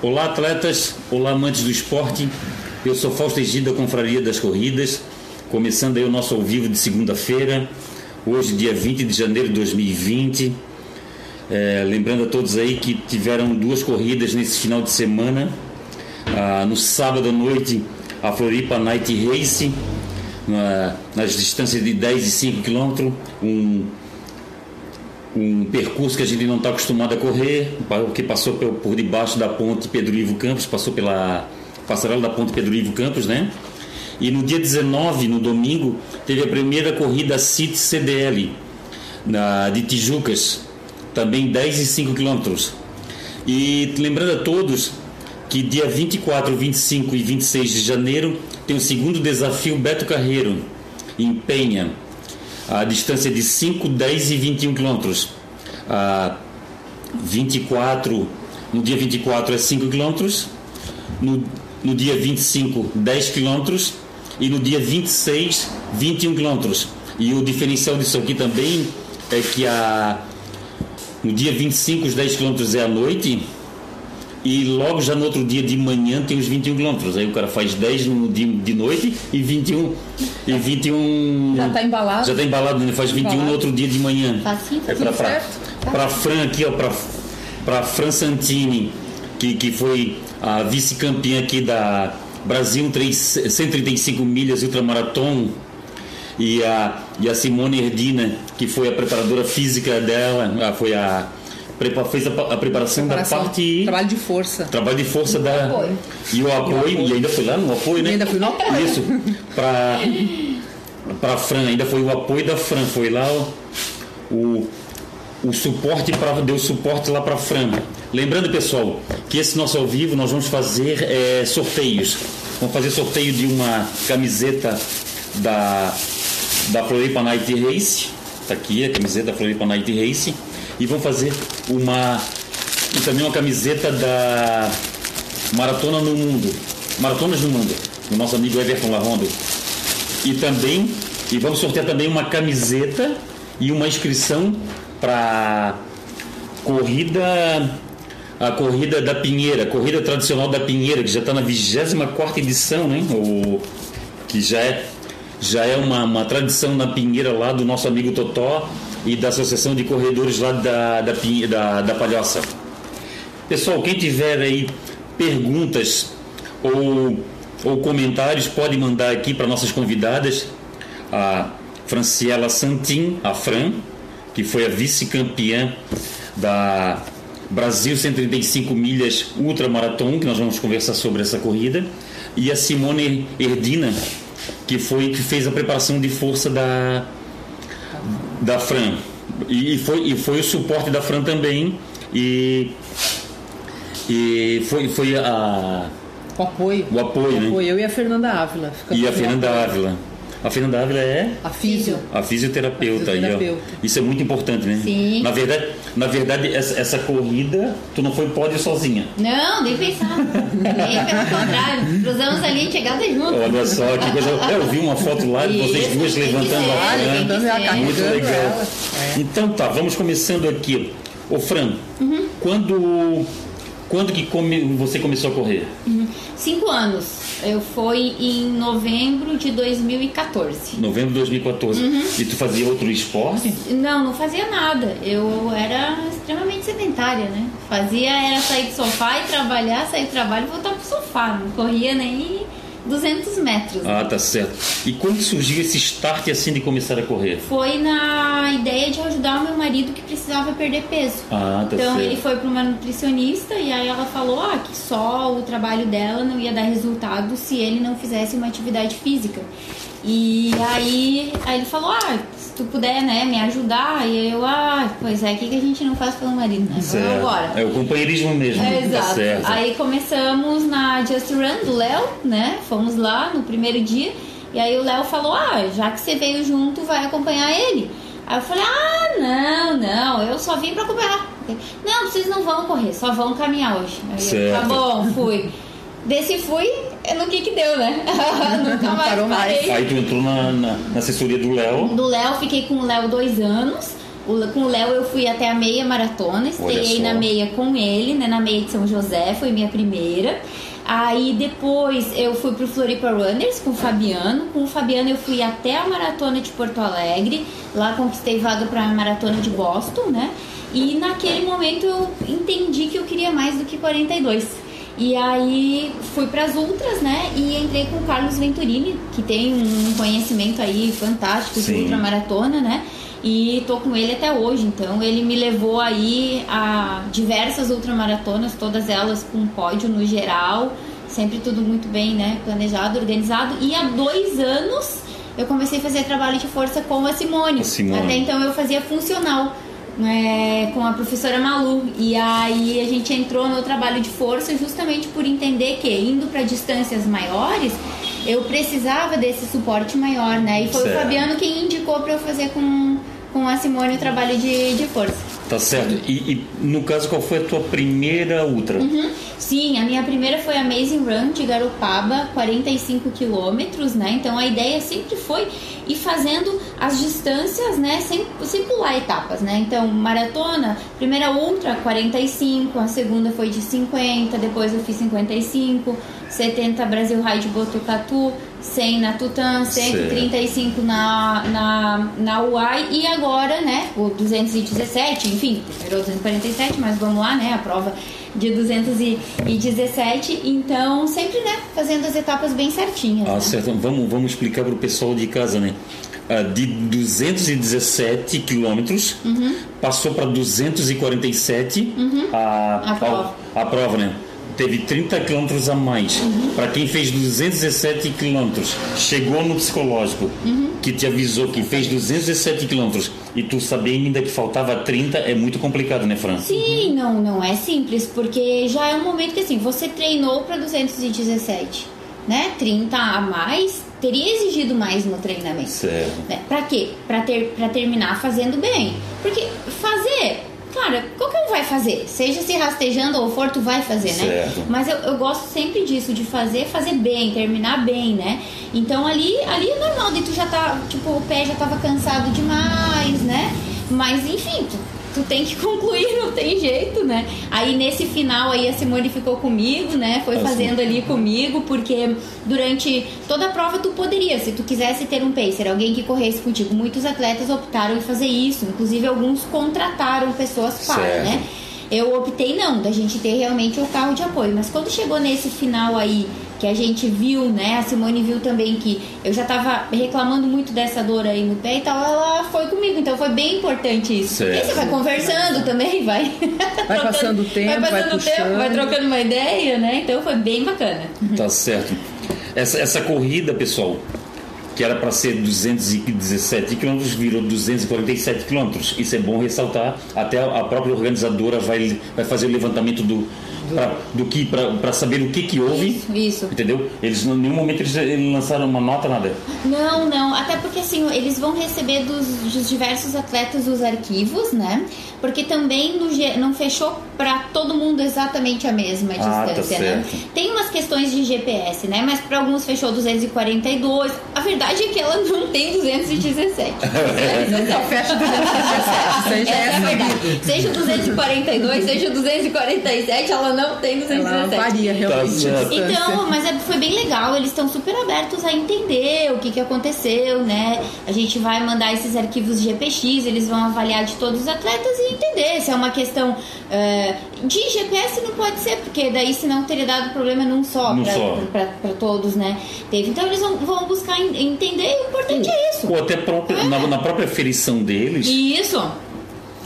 Olá, atletas. Olá, amantes do esporte. Eu sou Fausto Egida da Confraria das Corridas, começando aí o nosso ao vivo de segunda-feira, hoje, dia 20 de janeiro de 2020. É, lembrando a todos aí que tiveram duas corridas nesse final de semana. Ah, no sábado à noite, a Floripa Night Race, na, nas distâncias de 10 e 5 quilômetros, um um percurso que a gente não está acostumado a correr, que passou por debaixo da ponte Pedro Ivo Campos, passou pela passarela da ponte Pedro Ivo Campos, né? E no dia 19, no domingo, teve a primeira corrida CIT CDL na, de Tijucas, também 10 e 5 quilômetros. E lembrando a todos que dia 24, 25 e 26 de janeiro tem o segundo desafio Beto Carreiro, em Penha a distância de 5, 10 e 21 quilômetros. A 24, no dia 24 é 5 quilômetros, no, no dia 25, 10 quilômetros e no dia 26, 21 quilômetros. E o diferencial disso aqui também é que a, no dia 25, os 10 quilômetros é à noite e logo já no outro dia de manhã tem os 21 quilômetros. Aí o cara faz 10 no, de, de noite e 21. E 21. Já está embalado? Já está embalado, né? faz 21 embalado. no outro dia de manhã. Facinho, é para para Fran aqui, ó, para para Fran Santini, que, que foi a vice-campeã aqui da Brasil 3, 135 milhas ultramaratona e a, e a Simone Erdina, que foi a preparadora física dela, foi a fez a, a preparação, preparação, da parte. Trabalho de força. Trabalho de força da. Apoio. E o apoio, e, apoio. e ainda foi lá no apoio, né? E ainda foi no apoio. Isso. Para para Fran, ainda foi o apoio da Fran, foi lá o, o, o suporte para deu suporte lá para Fran. Lembrando, pessoal, que esse nosso ao vivo nós vamos fazer é, sorteios. Vamos fazer sorteio de uma camiseta da da Floripa Night Race. Tá aqui a camiseta da Floripa Night Race e vão fazer uma e também uma camiseta da Maratona no Mundo, Maratonas no Mundo, do nosso amigo Everton Larrondo. E também e vamos sortear também uma camiseta e uma inscrição para corrida a corrida da Pinheira, corrida tradicional da Pinheira, que já está na 24 edição, né? O, que já é, já é uma, uma tradição na Pinheira lá do nosso amigo Totó e da Associação de Corredores lá da, da, da, da Palhoça. Pessoal, quem tiver aí perguntas ou, ou comentários, pode mandar aqui para nossas convidadas, a Franciela Santin, a Fran, que foi a vice-campeã da Brasil 135 milhas ultramaratona, que nós vamos conversar sobre essa corrida, e a Simone Erdina, que foi que fez a preparação de força da da Fran. E foi, e foi o suporte da Fran também. E, e foi, foi a. O apoio. O apoio, o né? apoio. Eu e a Fernanda Ávila. E a Fernanda Ávila. A Fernanda Ávila é a, fisio. a fisioterapeuta. A fisioterapeuta. Aí, Isso é muito importante, né? Sim. Na verdade, na verdade essa, essa corrida, tu não foi pódio sozinha. Não, nem pensar. nem pelo contrário. Cruzamos ali chegada junto. Olha só, que coisa. Eu vi uma foto lá de vocês duas levantando a Fran. Muito legal. É. Então tá, vamos começando aqui. Ô Fran, uhum. quando quando que come, você começou a correr? Uhum. Cinco anos. Eu fui em novembro de 2014. Novembro de 2014. Uhum. E tu fazia outro esporte? Não, não fazia nada. Eu era extremamente sedentária, né? Fazia era sair do sofá e trabalhar, sair do trabalho e voltar pro sofá. Não corria nem 200 metros. Ah, tá certo. E quando surgiu esse start assim de começar a correr? Foi na ideia de ajudar o meu marido que precisava perder peso. Ah, tá então certo. ele foi para uma nutricionista e aí ela falou ah, que só o trabalho dela não ia dar resultado se ele não fizesse uma atividade física. E aí, aí ele falou, ah, tu puder, né, me ajudar. E eu, ah, pois é, o que, que a gente não faz pelo marido, né? Certo. Vamos embora. É o companheirismo mesmo. É, tá exato. certo. Aí começamos na Just Run do Léo, né? Fomos lá no primeiro dia. E aí o Léo falou, ah, já que você veio junto, vai acompanhar ele. Aí eu falei, ah, não, não, eu só vim pra acompanhar. Não, vocês não vão correr, só vão caminhar hoje. Aí eu, tá bom, fui. Desse fui, no que que deu, né? Nunca mais Parou parei. mais. Aí tu entrou na, na, na assessoria do Léo. Do Léo, fiquei com o Léo dois anos. O- Com o Léo eu fui até a meia maratona, estreiei na meia com ele, né? Na meia de São José, foi minha primeira. Aí depois eu fui pro Floripa Runners com o Fabiano. Com o Fabiano eu fui até a maratona de Porto Alegre. Lá conquistei vaga para a maratona de Boston, né? E naquele momento eu entendi que eu queria mais do que 42. E aí fui para as ultras, né? E entrei com o Carlos Venturini, que tem um conhecimento aí fantástico de ultramaratona, né? E tô com ele até hoje, então ele me levou aí a diversas ultramaratonas, todas elas com pódio no geral, sempre tudo muito bem, né? Planejado, organizado. E há dois anos eu comecei a fazer trabalho de força com a Simone. A Simone. Até então eu fazia funcional né, com a professora Malu. E aí a gente entrou no trabalho de força justamente por entender que indo para distâncias maiores eu precisava desse suporte maior, né? E foi Certo. o Fabiano quem indicou para eu fazer com, com a Simone o trabalho de, de força. Tá certo. E, e, no caso, qual foi a tua primeira ultra? Uhum. Sim, a minha primeira foi a Amazing Run de Garopaba, 45 quilômetros, né? Então a ideia sempre foi ir fazendo as distâncias, né? Sem, sem pular etapas, né? Então, maratona, primeira ultra, 45, a segunda foi de 50, depois eu fiz 55, 70 Brasil Ride Botucatu, 100 na Tutã, 135 na, na, na UAI e agora, né? O 217, enfim, virou 247, mas vamos lá, né? A prova de 217, então sempre, né, fazendo as etapas bem certinhas. Ah, né? certo. Vamos, vamos explicar para o pessoal de casa, né? Ah, de 217 quilômetros passou para 247 a, A prova. A, a prova, né? Teve 30 quilômetros a mais. Para quem fez 217 quilômetros, chegou no psicológico que te avisou que fez 217 quilômetros e tu sabia ainda que faltava 30, é muito complicado, né, Fran? Sim, não, não é simples, porque já é um momento que assim, você treinou para 217, né? 30 a mais teria exigido mais no treinamento. Certo. Né? Pra quê? Pra, ter, pra terminar fazendo bem. Porque fazer, cara, qualquer um vai fazer. Seja se rastejando ou for, tu vai fazer, né? Certo. Mas eu, eu gosto sempre disso, de fazer, fazer bem, terminar bem, né? Então ali, ali é normal, daí tu já tá, tipo, o pé já tava cansado demais, né? Mas enfim, tu, tu tem que concluir, não tem jeito, né? Aí nesse final aí a Simone ficou comigo, né? Foi sim. fazendo ali comigo, porque durante toda a prova tu poderia, se tu quisesse ter um pacer, alguém que corresse contigo. Muitos atletas optaram em fazer isso, inclusive alguns contrataram pessoas para, Certo. né? Eu optei não, da gente ter realmente o carro de apoio. Mas quando chegou nesse final aí, que a gente viu, né? A Simone viu também que eu já tava reclamando muito dessa dor aí no pé e tal, ela foi comigo. Então foi bem importante isso. Certo. E você vai conversando também, vai. trocando- passando o tempo, vai vai passando o tempo, vai trocando uma ideia, né? Então foi bem bacana. Tá certo. Essa, essa corrida, pessoal, que era para ser 217 quilômetros, virou 247 quilômetros. Isso é bom ressaltar. Até a própria organizadora vai, vai fazer o levantamento do, pra, do que para saber o que que houve. Isso, isso. Entendeu? Eles em nenhum momento eles, eles lançaram uma nota nada. Não, não. Até porque assim, eles vão receber dos, dos diversos atletas os arquivos, né? Porque também no não fechou pra todo mundo exatamente a mesma Ah, tá distância, né? certo. Tem umas questões de GPS, né? Mas pra alguns fechou 242. A verdade é que ela não tem 217. Nunca fecha 217. Isso aí já Essa é é. Seja o 242, seja o 247, ela não tem 217. Ela varia realmente. a certo. distância. Então, mas é- foi bem legal, eles estão super abertos a entender o que, que aconteceu, né? A gente vai mandar esses arquivos de GPX, eles vão avaliar de todos os atletas e entender se é uma questão é, de GPS não pode ser, porque daí senão teria dado problema num só pra todos, né? Teve. Então eles vão, vão buscar en- entender e o importante é isso. Ou até própria, na, na própria ferição deles, Isso.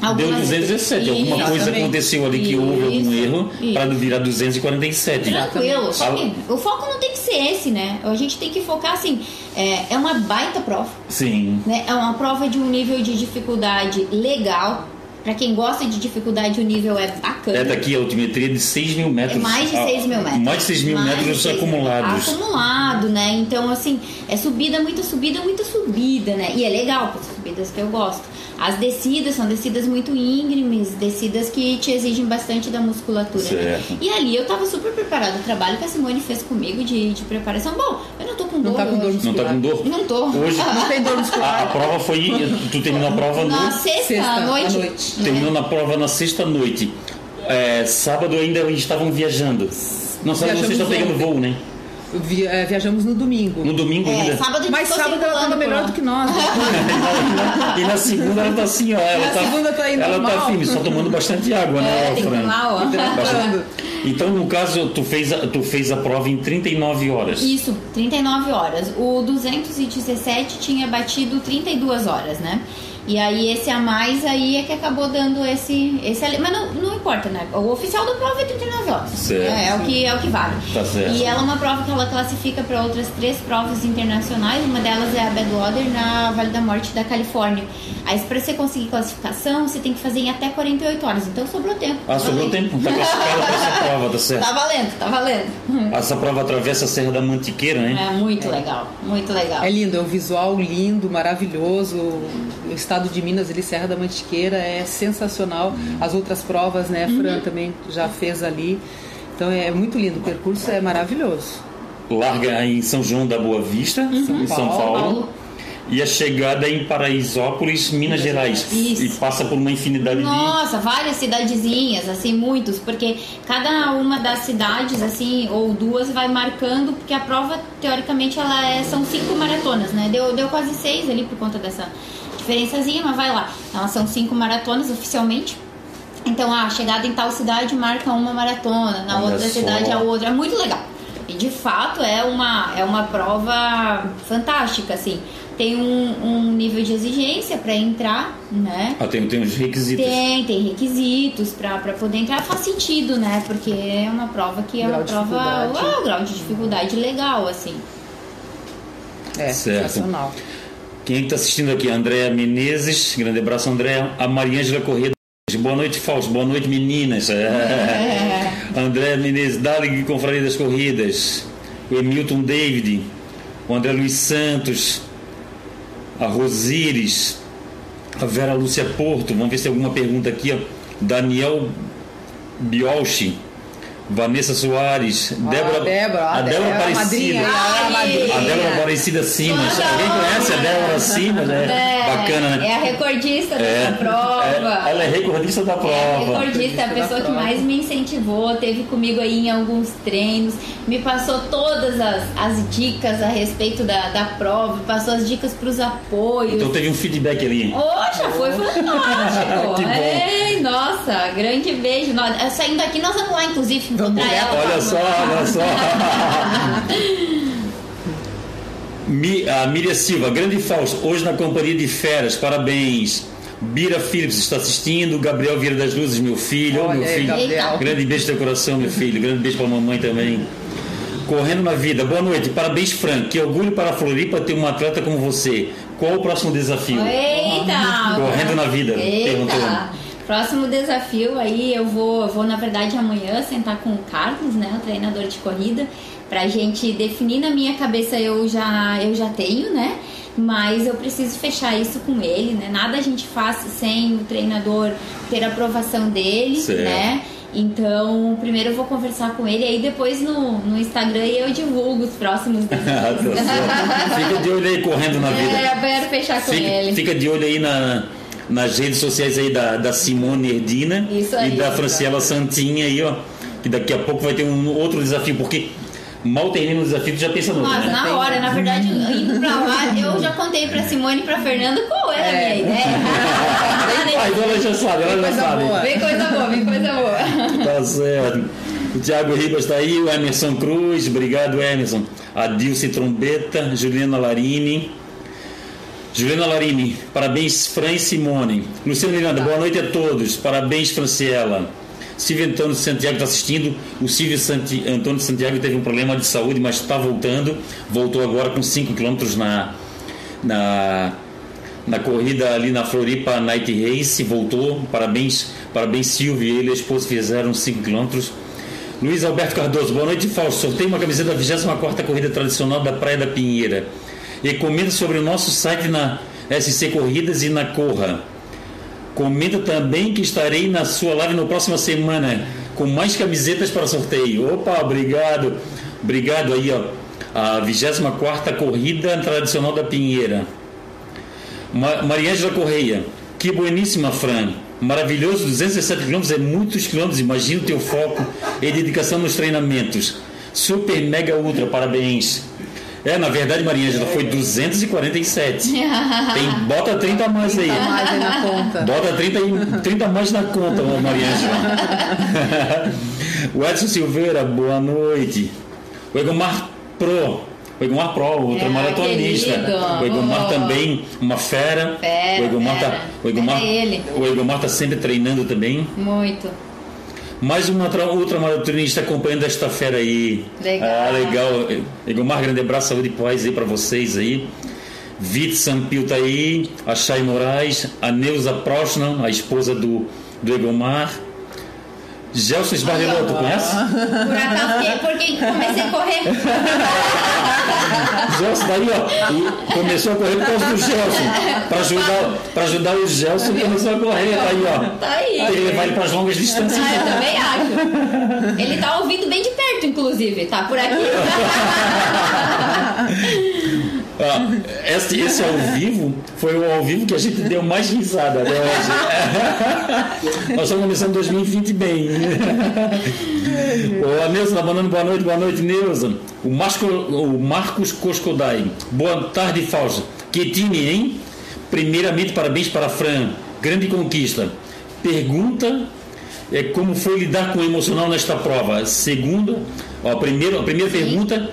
Deu Algumas- 217. Alguma coisa aconteceu ali que houve algum erro para virar 247. Tranquilo. Só que o foco não tem que ser esse, né? A gente tem que focar assim. É, é uma baita prova. Sim. né? É uma prova de um nível de dificuldade legal. Pra quem gosta de dificuldade, o nível é bacana. É daqui a altimetria de 6 mil metros. É mais de Ah, 6 mil metros. Mais de 6 mil Mais metros 6 mil. acumulados. Acumulado, né? Então, assim, é subida, muita subida, muita subida, né? E é legal subir corridas que eu gosto. As descidas são descidas muito íngremes, descidas que te exigem bastante da musculatura. Né? E ali eu tava super preparada. O trabalho que a Simone fez comigo de, de preparação. Bom, eu não tô com não dor. Tá com dor não tá com dor? Não tô. Hoje não tem dor muscular. A, a prova foi. Tu terminou a prova na no... sexta, sexta noite. à noite. Terminou na prova na sexta noite. É, sábado ainda eles estavam viajando. Não, sábado vocês estão pegando voo, né? Vi- é, viajamos no domingo. No domingo É, ainda. sábado a Mas sábado ela circulando tava por melhor do que nós. E na segunda ela tá assim, ó. Ela Na tá, segunda tá indo ela tá normal. firme, só tomando bastante água, né, É, tem Fran? ó. Hidratando. Então, no caso, tu fez, a, tu fez a prova em 39 horas. Isso, 39 horas. O 217 tinha batido 32 horas, né? E aí esse a mais aí é que acabou dando esse. esse ali. Mas não, não importa, né? O oficial da prova é 39 horas. Certo. É, é o que, é o que vale. Tá certo. E ela é uma prova que ela classifica para outras três provas internacionais. Uma delas é a Badwater na Vale da Morte da Califórnia. Aí para você conseguir classificação, você tem que fazer em até 48 horas. Então sobrou tempo. Ah, sobrou Valeu. tempo? Tá classificada pra essa prova, tá certo? Tá valendo, tá valendo. Essa prova atravessa a Serra da Mantiqueira, né? É muito legal, muito legal. É lindo, é um visual lindo, maravilhoso. O estado de Minas, ele Serra da Mantiqueira, é sensacional. As outras provas, né? Uhum. Fran também já fez ali. Então é muito lindo, o percurso é maravilhoso. Larga em São João da Boa Vista, em São Paulo. Paulo. E a chegada é em Paraisópolis, Minas Gerais. Isso. E passa por uma infinidade de. Nossa, várias cidadezinhas, assim, muitos, porque cada uma das cidades, assim, ou duas, vai marcando, porque a prova, teoricamente, ela é, são cinco maratonas, né? Deu, deu quase seis ali por conta dessa diferençazinha, mas vai lá. Elas são cinco maratonas oficialmente. Então, a chegada em tal cidade marca uma maratona, na Olha outra só. cidade a outra. É muito legal. E de fato é uma, é uma prova fantástica, assim. Tem um, um nível de exigência para entrar, né? Ah, tem, tem uns requisitos. Tem, tem requisitos pra pra poder entrar. Faz sentido, né? Porque é uma prova que é Grau uma prova. Ah, o grau de dificuldade legal, assim. É, Certo. sensacional. Quem é que tá assistindo aqui? Andréa Menezes, grande abraço, Andréa. A Mariângela Corrêa. Boa noite, Fausto. Boa noite, meninas. É. André Menezes, Dali Confraria das Corridas. O Emilton David. O André Luiz Santos. A Rosires. A Vera Lúcia Porto. Vamos ver se tem alguma pergunta aqui. Ó. Daniel Biolchi. Vanessa Soares. Débora, Débora, a a Débora a Aparecida. a. A Débora Aparecida Simas. Alguém conhece a Débora Simas? É, bacana, né? É a recordista É, dessa prova. é, ela é recordista da É, prova. recordista, é a Da pessoa que mais me incentivou, teve comigo aí em alguns treinos, me passou todas as, as dicas a respeito da, da prova, passou as dicas para os apoios. Então teve um feedback ali. Poxa, foi fantástico! Que bom. Ei, nossa, grande beijo. Nós, saindo daqui, nós vamos lá, inclusive, ela. Olha só, olha só. Mi- a Miriam Silva, grande Fausto, hoje na companhia de feras, parabéns. Bira Phillips está assistindo, Gabriel Vieira das Luzes, meu filho, Olha meu aí, filho. Gabriel. Grande beijo no teu coração, meu filho. Grande beijo para a mamãe também. Correndo na vida, boa noite, parabéns, Frank. Que orgulho para a Floripa ter um atleta como você. Qual o próximo desafio? Eita! Correndo na vida, perguntou. Próximo desafio aí, eu vou, eu vou na verdade amanhã sentar com o Carlos, né, o treinador de corrida, pra gente definir na minha cabeça eu já eu já tenho, né? Mas eu preciso fechar isso com ele, né? Nada a gente faz sem o treinador ter a aprovação dele, Certo. né? Então, primeiro eu vou conversar com ele, aí depois no, no Instagram eu divulgo os próximos Ah, desafios. tá certo. Fica de olho aí correndo na vida. é, eu quero fechar com Fica, ele. fica de olho aí na, nas redes sociais aí da, da Simone Erdina aí, e da Franciela Santinha aí, ó. Que daqui a pouco vai ter um outro desafio, porque mal termina o desafio, tu já pensa no outro, Nossa, né? na hora, na verdade, indo pra lá, eu já contei pra Simone e pra Fernanda qual era a minha ideia. Ah, então ela já sabe, ela já sabe. boa. Vem coisa boa, vem coisa boa. Tá certo. O Thiago Ribas está aí, o Emerson Cruz, obrigado Emerson. A Dilce Trombeta, Juliana Larini. Juliana Larini, parabéns Fran e Simone. Luciano Miranda, boa noite a todos. Parabéns, Franciela. Silvio Antônio de Santiago está assistindo. O Silvio Santi... Antônio de Santiago teve um problema de saúde, mas está voltando. Voltou agora com 5 km na, na, na corrida ali na Floripa Night Race. Voltou. Parabéns, parabéns Silvio. Ele e a esposa fizeram 5 km. Luiz Alberto Cardoso, boa noite, Fausto. Sorteio uma camiseta da 24 Corrida Tradicional da Praia da Pinheira. E comenta sobre o nosso site na SC Corridas e na Corra. Comenta também que estarei na sua live na próxima semana com mais camisetas para sorteio. Opa, obrigado. Obrigado aí, ó. A 24 Corrida Tradicional da Pinheira. Ma Mariângela Correia. Que bueníssima, Fran. Maravilhoso, 207 quilômetros é muitos quilômetros. Imagina o teu foco e dedicação nos treinamentos. Super, mega, ultra, parabéns. É, na verdade, Mariângela, foi 247. Tem, bota 30 a mais aí. 30 mais aí na conta. Bota 30, e- 30 a mais na conta, ô Mariângela. o Edson Silveira, boa noite. O Egomar Pro. O Egomar Pro, outro Ah, maratonista. querido. O Egomar Oh. também, uma fera. Fera, o Egomar fera. tá, o Egomar, Era ele. o Egomar tá sempre treinando também. Muito. Mais uma outra, maratonista acompanhando esta fera aí. Legal. Ah, legal. Egomar, grande abraço, saúde e paz aí para vocês aí. Vit Sampio tá aí, a Chay Moraes, a Neuza Prochnan, a esposa do, do Egomar. Gelson Esbardelotto, conhece? Por acaso, que- porque comecei a correr. Gelson daí, ó. E começou a correr por causa do Gelson. Para ajudar, pra ajudar o Gelson, começou a correr. Tá aí, ó. Tá aí. Tem que levar ele para as longas distâncias. Ah, eu também acho. Ele tá ouvindo bem de perto, inclusive. Tá por aqui. Ah, esse, esse ao vivo foi o ao vivo que a gente deu mais risada até hoje. Nós estamos começando 2020 bem. Ô, a Neuza tá mandando boa noite, boa noite, Neuza. O, Marco, o Marcos Coscodai. Boa tarde, Fausto. Que time, hein? Primeiramente, parabéns para a Fran. Grande conquista. Pergunta é como foi lidar com o emocional nesta prova. Segunda, ó, primeiro, a primeira pergunta,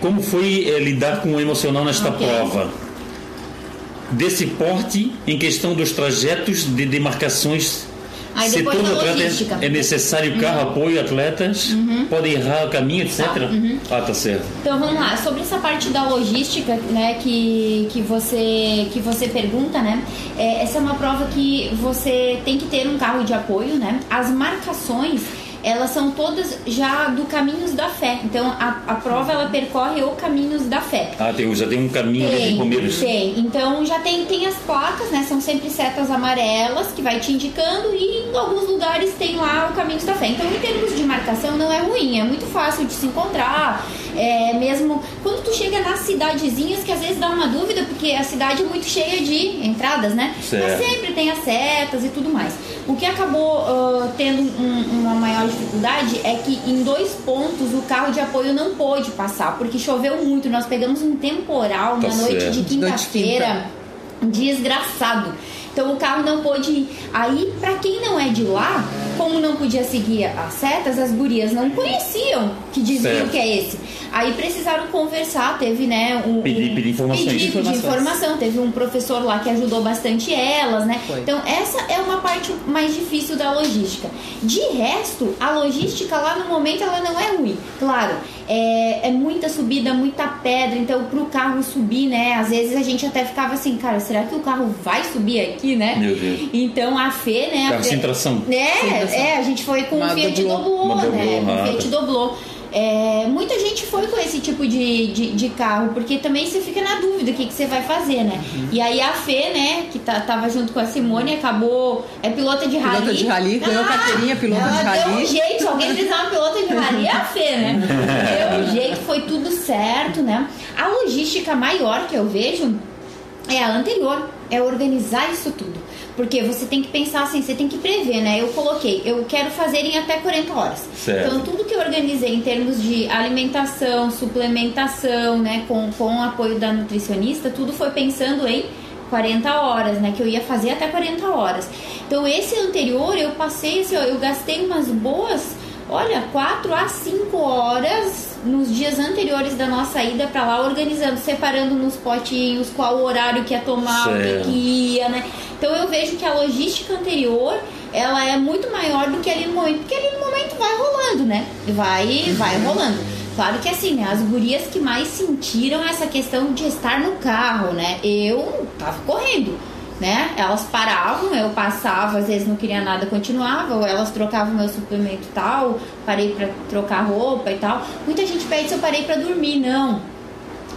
como foi eh, lidar com o emocional nesta Ok. prova? Desse porte em questão dos trajetos de demarcações. Aí se todo da atleta logística. Uhum. é necessário carro, apoio, atletas, podem errar o caminho, etc. Uhum. Ah, tá certo. Então vamos lá, sobre essa parte da logística, né, que, que você que você pergunta, né? é, essa é uma prova que você tem que ter um carro de apoio, né? As marcações elas são todas já do Caminhos da Fé. Então a, a prova ela percorre o Caminhos da Fé. Ah, tem, já tem um caminho de Palmeiras. tem. Então já tem, tem as placas, né? São sempre setas amarelas que vai te indicando e em alguns lugares tem lá o caminho da fé. Então, em termos de marcação, não é ruim, é muito fácil de se encontrar. É, mesmo quando tu chega nas cidadezinhas, que às vezes dá uma dúvida, porque a cidade é muito cheia de entradas, né? Certo. Mas sempre tem as setas e tudo mais. O que acabou ah, tendo um- uma maior dificuldade é que em dois pontos o carro de apoio não pôde passar, porque choveu muito. Nós pegamos um temporal Tá na noite certo. de Noite de quinta-feira desgraçado. Então o carro não pôde ir. Aí, pra quem não é de lá, como não podia seguir as setas, as gurias não conheciam que desvio que é esse. Aí precisaram conversar, teve, né, um, Pedir- pedir informações. pedido de Informações. informação, teve um professor lá que ajudou bastante elas, né? Foi. Então essa é uma parte mais difícil da logística. De resto, a logística lá no momento ela não é ruim. Claro, é, é muita subida, muita pedra, então pro carro subir, né? Às vezes a gente até ficava assim, cara, será que o carro vai subir aqui, né? Meu Deus. Então a Fê, né? a Carro Fê- sem tração. é, é, a gente foi com Uma o Fiat doblô. Né? Com ah, o Fiat. Doblô. É, muita gente foi com esse tipo de, de, de carro, porque também você fica na dúvida o que, que você vai fazer, né? Uhum. E aí a Fê, né, que tá, tava junto com a Simone, acabou. É pilota de rally. Pilota de rally, ganhou carteirinha, pilota de Deu um rally. jeito, se alguém precisar uma pilota de rally, é a Fê, né? Deu um jeito, foi tudo certo, né? A logística maior que eu vejo é a anterior, é organizar isso tudo. Porque você tem que pensar assim, você tem que prever, né? Eu coloquei, eu quero fazer em até 40 horas. Certo. Então, tudo que eu organizei em termos de alimentação, suplementação, né, com, com o apoio da nutricionista, tudo foi pensando em 40 horas, né, que eu ia fazer até 40 horas. Então, esse anterior eu passei, assim, ó, eu gastei umas boas, olha, 4 a 5 horas nos dias anteriores da nossa ida para lá, organizando, separando nos potinhos qual o horário que ia tomar, o que, Certo. que ia, né? Então eu vejo que a logística anterior ela é muito maior do que ali no momento, porque ali no momento vai rolando, né? Vai, vai rolando. Claro que assim, né? As gurias que mais sentiram essa questão de estar no carro, né? Eu tava correndo, né? Elas paravam, eu passava, às vezes não queria nada, continuava, ou elas trocavam meu suplemento tal, parei pra trocar roupa e tal. Muita gente pede se eu parei pra dormir, não.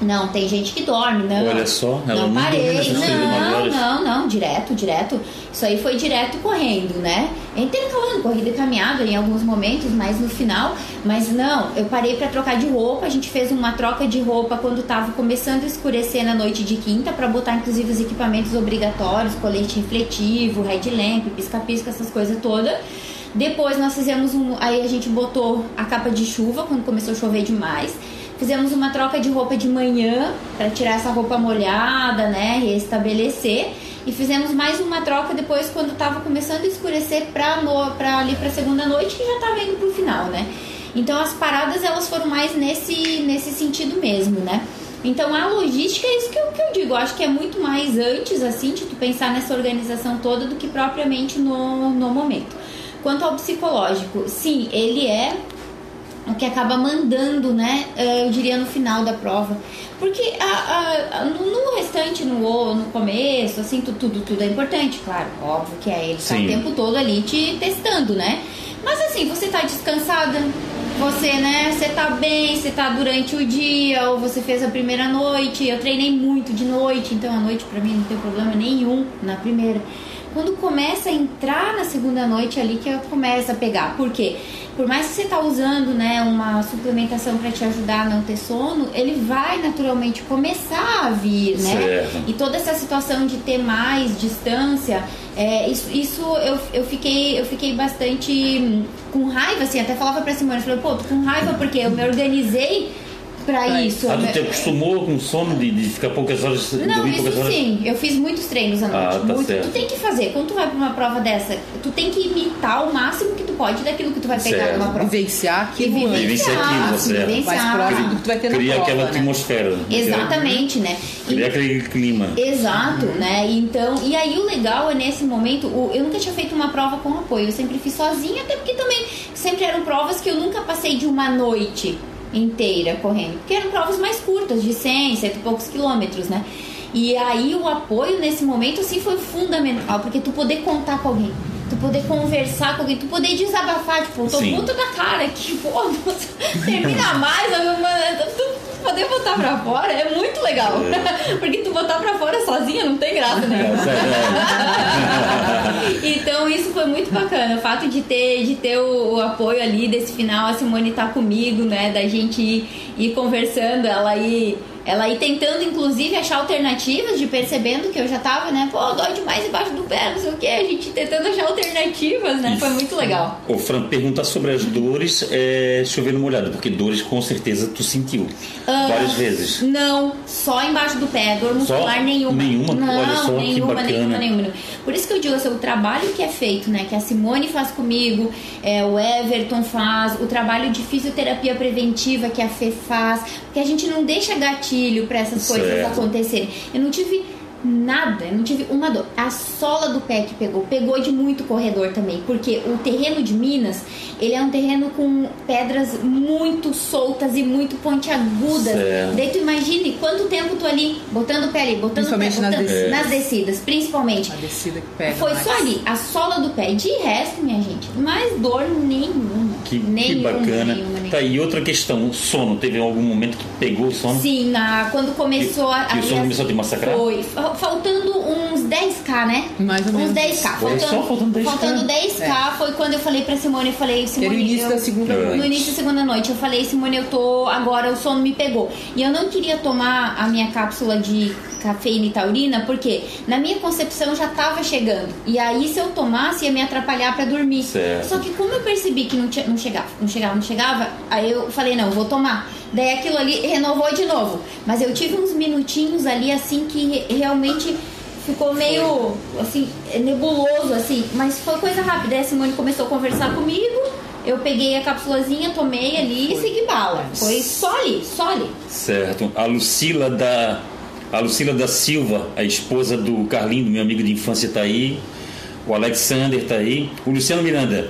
Não, tem gente que dorme, não. Olha só, ela não não parei. Não, não, não, direto, direto. Isso aí foi direto correndo, né? Intercalando corrida e caminhada em alguns momentos, mas no final. Mas não, eu parei pra trocar de roupa. A gente fez uma troca de roupa quando tava começando a escurecer na noite de quinta, pra botar inclusive os equipamentos obrigatórios, colete refletivo, headlamp, pisca-pisca, essas coisas todas. Depois nós fizemos um. Aí a gente botou a capa de chuva quando começou a chover demais. Fizemos uma troca de roupa de manhã para tirar essa roupa molhada, né? Restabelecer. E fizemos mais uma troca depois quando tava começando a escurecer pra, no, pra ali pra segunda noite, que já tava indo pro final, né? Então as paradas elas foram mais nesse, nesse sentido mesmo, né? Então a logística é isso que eu, que eu digo. Eu acho que é muito mais antes, assim, de tu pensar nessa organização toda do que propriamente no, no momento. Quanto ao psicológico, sim, ele é o que acaba mandando, né? eh, Eu diria no final da prova. Porque a, a- no, no restante, no, no começo, assim, tu- tudo, tudo é importante, claro. Óbvio que é ele tá Sim. o tempo todo ali te testando, né? Mas assim, você tá descansada, você, né, você tá bem, você tá durante o dia, ou você fez a primeira noite. Eu treinei muito de noite, então a noite pra mim não tem problema nenhum na primeira. Quando começa a entrar na segunda noite ali que eu começo a pegar. Por quê? Por mais que você tá usando, né, uma suplementação para te ajudar a não ter sono, ele vai naturalmente começar a vir, né? Certo. E toda essa situação de ter mais distância, é, isso, isso eu, eu, fiquei, eu fiquei bastante hum, com raiva, assim, até falava pra Simone, eu falei, pô, tô com raiva porque eu me organizei pra Pra isso. Ah, tu me- te acostumou com sono de, de ficar poucas horas, não, dormir poucas isso horas? sim, eu fiz muitos treinos à noite. Ah, tá muito. certo. Tu tem que fazer, quando tu vai pra uma prova dessa, tu tem que imitar o máximo que tu pode daquilo que tu vai pegar Certo. numa prova. Vivenciar aquilo E. Vivenciar aquilo, certo. vivenciar. mais próximo do que tu vai ter na Cria prova, aquela né? atmosfera. Exatamente, né? Cria aquele clima. Exato, né? Então, e aí o legal é nesse momento, o- eu nunca tinha feito uma prova com apoio, eu sempre fiz sozinha, até porque também sempre eram provas que eu nunca passei de uma noite inteira correndo, porque eram provas mais curtas, de 100, cento e poucos quilômetros, né? E aí o apoio nesse momento assim foi fundamental, porque tu poder contar com alguém, tu poder conversar com alguém, tu poder desabafar, tipo, tô Sim. puta da cara aqui, pô, termina mais, tu poder botar pra fora é muito legal. Porque tu botar pra fora sozinha não tem graça, né? então isso foi muito bacana. O fato de ter, de ter o, o apoio ali desse final, a Simone tá comigo, né? Da gente ir, ir conversando, ela ir. Ela ir tentando, inclusive, achar alternativas, de percebendo que eu já tava, né? Pô, dói demais embaixo do pé, não sei o que. A gente tentando achar alternativas, né? Foi muito legal. Ô, Fran, perguntar sobre as dores é chovendo molhado, porque dores com certeza tu sentiu Ah, várias vezes. Não, só embaixo do pé, dor muscular Só? nenhuma. Nenhuma? Não, Olha só, que nenhuma, bacana. nenhuma, nenhuma. Por isso que eu digo assim, o trabalho que é feito, né? Que a Simone faz comigo, é, o Everton faz, o trabalho de fisioterapia preventiva que a Fê faz, porque a gente não deixa gatilho para essas coisas Certo. acontecerem. Eu não tive nada, eu não tive uma dor. A sola do pé que pegou, pegou de muito corredor também, porque o terreno de Minas, ele é um terreno com pedras muito soltas e muito pontiagudas. Certo. Daí tu imagine quanto tempo tu ali, botando o pé ali, botando o pé, Principalmente nas botando descidas. nas descidas, principalmente. A descida que pega. Foi mais. só ali, a sola do pé. De resto, minha gente, mais dor nenhuma. Que, que bacana. nenhuma, nenhuma. Tá, e outra questão, o sono. Teve algum momento que pegou o sono? Sim, na, quando começou a. Que o sono começou a te massacrar? Foi. Fa- Faltando uns 10k, né? Mais ou uns menos. 10k. Olha só, faltando 10K. faltando 10k foi quando eu falei pra Simone, eu falei, Era Simone. o início eu- da segunda É. No noite. início da segunda noite, eu falei, Simone, eu tô. Agora o sono me pegou. E eu não queria tomar a minha cápsula de cafeína e taurina, porque na minha concepção já tava chegando. E aí, se eu tomasse, ia me atrapalhar pra dormir. Certo. Só que como eu percebi que não, tinha- não chegava, não chegava, não chegava, aí eu falei, não, vou tomar. Daí aquilo ali renovou de novo. Mas eu tive uns minutinhos ali assim que re- realmente ficou meio assim, nebuloso, assim, mas foi coisa rápida. Aí a Simone começou a conversar comigo, eu peguei a cápsulazinha, tomei ali e segui bala. Foi só ali, só ali. Certo. A Lucila da a Lucila da Silva, a esposa do Carlinho, do meu amigo de infância, tá aí. O Alexander tá aí. O Luciano Miranda.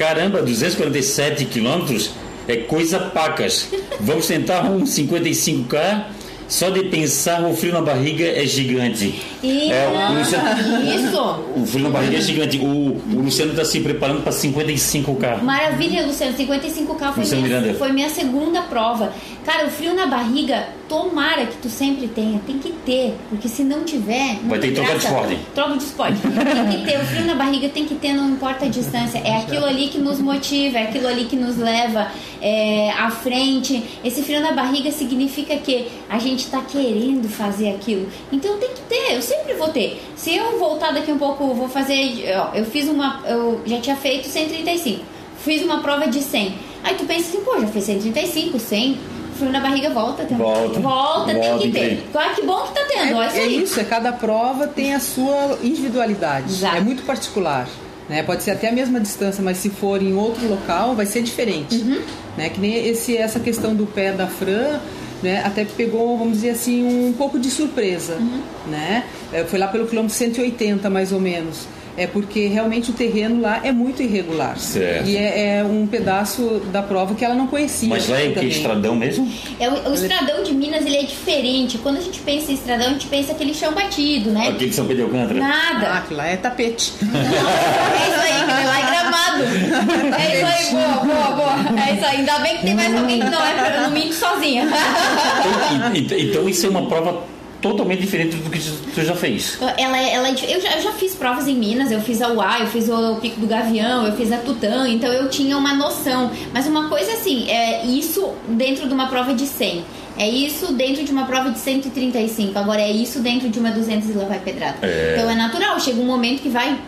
Caramba, 247 quilômetros é coisa pacas. Vamos tentar um 55K. Só de pensar o frio na barriga é gigante. E É, o Luciano- isso. O frio na barriga é gigante. O, o Luciano está se preparando para 55K. Maravilha, Luciano. 55K foi Luciano minha, foi minha segunda prova. Cara, o frio na barriga, tomara que tu sempre tenha. Tem que ter. Porque se não tiver. não Vai ter que trocar de esporte. Troca de esporte. tem que ter. O frio na barriga tem que ter, não importa a distância. É aquilo ali que nos motiva, é aquilo ali que nos leva é, à frente. Esse frio na barriga significa que a gente tá querendo fazer aquilo. Então tem que ter. Eu sempre vou ter. Se eu voltar daqui um pouco, vou fazer. ó, Eu fiz uma. Eu já tinha feito 135 fiz uma prova de 100. Aí tu pensa assim, pô, já fiz 135, 100, frio na barriga, volta. Tem... Volta. Volta, tem Volta, que ter. tem. Que bom que tá tendo, olha isso É, é aí. isso, é cada prova tem a sua individualidade. Exato. É muito particular. Né? Pode ser até a mesma distância, mas se for em outro local, vai ser diferente. Uhum. Né? Que nem esse, essa questão do pé da Fran, né? até pegou, vamos dizer assim, um pouco de surpresa. Uhum. Né? É, Foi lá pelo quilômetro 180, mais ou menos. É porque realmente o terreno lá é muito irregular. Certo. E é, é um pedaço da prova que ela não conhecia. Mas lá é o que? Estradão mesmo? É, o, o estradão de Minas ele é diferente. Quando a gente pensa em estradão, a gente pensa aquele chão batido, né? Aqui de São Pedro Alcântara? Ah, Nada. aquilo lá é tapete. É isso aí, que vai lá é gramado. É isso aí, boa, boa, boa. É isso aí. Ainda bem que tem mais alguém que não é pra eu não minto sozinha. Então, então isso é uma prova totalmente diferente do que tu já fez. Ela, é- ela, é eu, já, eu já fiz provas em Minas, eu fiz a UA, eu fiz o Pico do Gavião, eu fiz a Tutã, então eu tinha uma noção. Mas uma coisa assim, é isso dentro de uma prova de 100. É isso dentro de uma prova de 135. Agora é isso dentro de uma 200 e lá vai pedrada. É. Então é natural, chega um momento que vai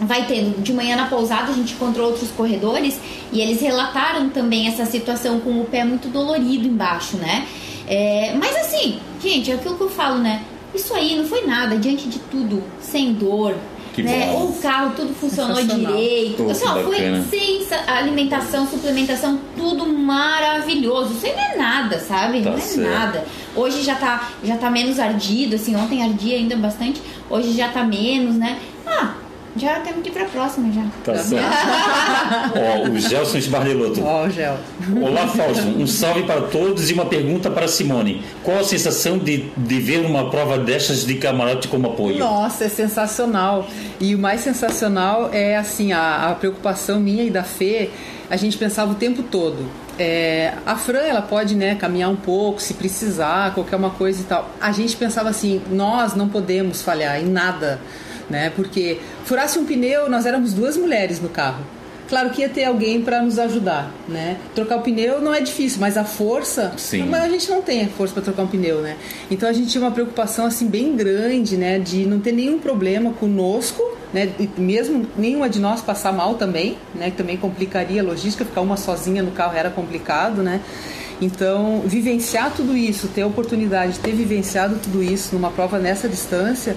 vai tendo. De manhã na pousada a gente encontrou outros corredores e eles relataram também essa situação com o pé muito dolorido embaixo, né? É, mas assim, gente, é aquilo que eu falo, né? Isso aí não foi nada diante de tudo, sem dor. Que né? bom. O carro tudo funcionou direito. Assim, ó, foi sensa alimentação, suplementação, tudo maravilhoso. Isso aí não é nada, sabe? Tá não é certo. nada. Hoje já tá, já tá menos ardido, assim, ontem ardia ainda bastante, hoje já tá menos, né? Já temos que ir pra próxima já. Tá certo. Ó, o Gelson Esbardelotto. Ó, Gel. Olá, Fausto. Um salve para todos e uma pergunta para Simone. Qual a sensação de, de ver uma prova destas de camarote como apoio? Nossa, é sensacional. E o mais sensacional é assim, a, a preocupação minha e da Fê, a gente pensava o tempo todo. É, a Fran, ela pode né, caminhar um pouco, se precisar, qualquer uma coisa e tal. A gente pensava assim, nós não podemos falhar em nada, né? Porque furasse um pneu, nós éramos duas mulheres no carro. Claro que ia ter alguém para nos ajudar, né? Trocar o pneu não é difícil, mas a força, Sim. mas a gente não tem força para trocar um pneu, né? Então a gente tinha uma preocupação assim bem grande, né, de não ter nenhum problema conosco, né, e mesmo nenhuma de nós passar mal também, né, que também complicaria a logística, ficar uma sozinha no carro era complicado, né? Então, vivenciar tudo isso, ter a oportunidade de ter vivenciado tudo isso numa prova nessa distância,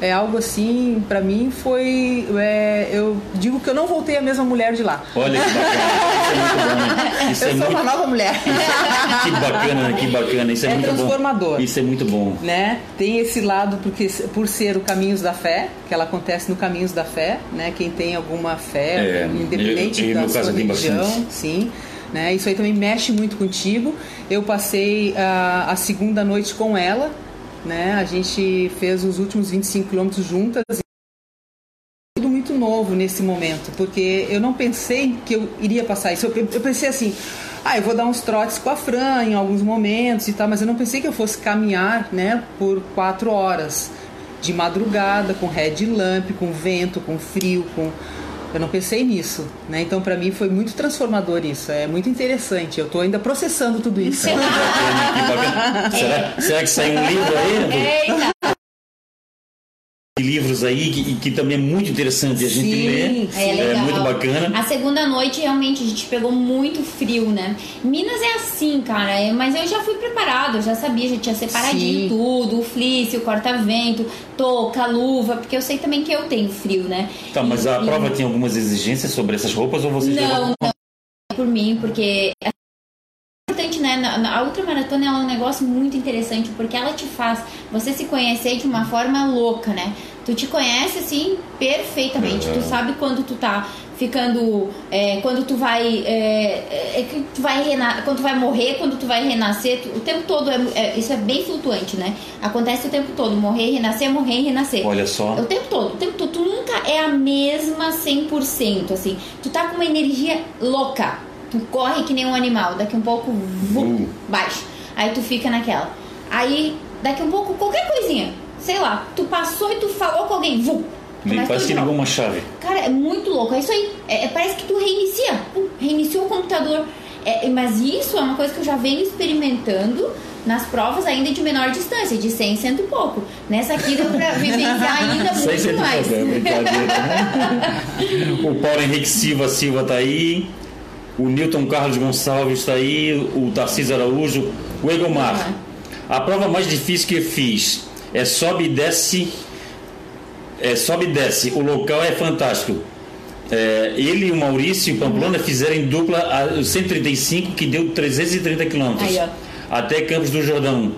é algo assim, para mim foi. é, eu digo que eu não voltei a mesma mulher de lá. Olha que bacana. Isso é eu muito sou bom. uma nova mulher. Isso é, que bacana, que bacana. Isso é, É muito transformador. bom. Isso é muito bom. né? Tem esse lado porque por ser o Caminhos da Fé, que ela acontece no Caminhos da Fé, né? Quem tem alguma fé, É, independente eu- eu, da no sua caso, religião, sim. Né? Isso aí também mexe muito contigo. Eu passei a, a segunda noite com ela, né? A gente fez os últimos 25 quilômetros juntas. Tudo muito novo nesse momento, porque eu não pensei que eu iria passar isso. Eu, eu pensei assim, ah, eu vou dar uns trotes com a Fran em alguns momentos e tal, mas eu não pensei que eu fosse caminhar, né, por quatro horas de madrugada, com red lamp, com vento, com frio, com eu não pensei nisso, né? Então para mim foi muito transformador isso, é muito interessante. Eu tô ainda processando tudo isso. Será, será que sai um livro aí? Eita! Livros aí que, que também é muito interessante a gente Sim, ler. É legal. muito bacana. A segunda noite, realmente, a gente pegou muito frio, né? Minas é assim, cara, é- mas eu já fui preparada, eu já sabia, já tinha separadinho Sim. tudo, o flice, o corta-vento, touca, luva, porque eu sei também que eu tenho frio, né? Tá, mas a E- prova tem algumas exigências sobre essas roupas ou vocês Não, levam- não, por mim, porque é importante né? A ultramaratona é um negócio muito interessante porque ela te faz você se conhecer de uma forma louca, né? Tu te conhece assim perfeitamente. Tu sabe quando tu tá ficando. É, quando tu vai. É, é, tu vai quando tu vai morrer, quando tu vai renascer. Tu, o tempo todo é, é, isso é bem flutuante, né? Acontece o tempo todo. Morrer, renascer, morrer, renascer. Olha só. O tempo todo, o tempo todo. Tu nunca é a mesma 100%, assim. Tu tá com uma energia louca. Tu corre que nem um animal. Daqui um pouco, vum, baixo. Aí tu fica naquela. Aí, daqui um pouco, qualquer coisinha sei lá, tu passou e tu falou com alguém, vum. Nem parece que ligou uma chave. Cara, é muito louco. É isso aí. É, é, parece que tu reinicia. Pum, reiniciou o computador. É, mas isso é uma coisa que eu já venho experimentando nas provas ainda de menor distância, de 100, cento e pouco. Nessa aqui deu pra vivenciar ainda muito mais. É né? o Paulo Henrique Silva Silva tá aí. O Newton Carlos Gonçalves está aí. O Tarcísio Araújo. O Egomar. Uhum. A prova mais difícil que eu fiz é sobe e desce. É, sobe e desce. O local é fantástico. É, ele e o Maurício Pamplona fizeram em dupla a 135, que deu 330 quilômetros. Até Campos do Jordão.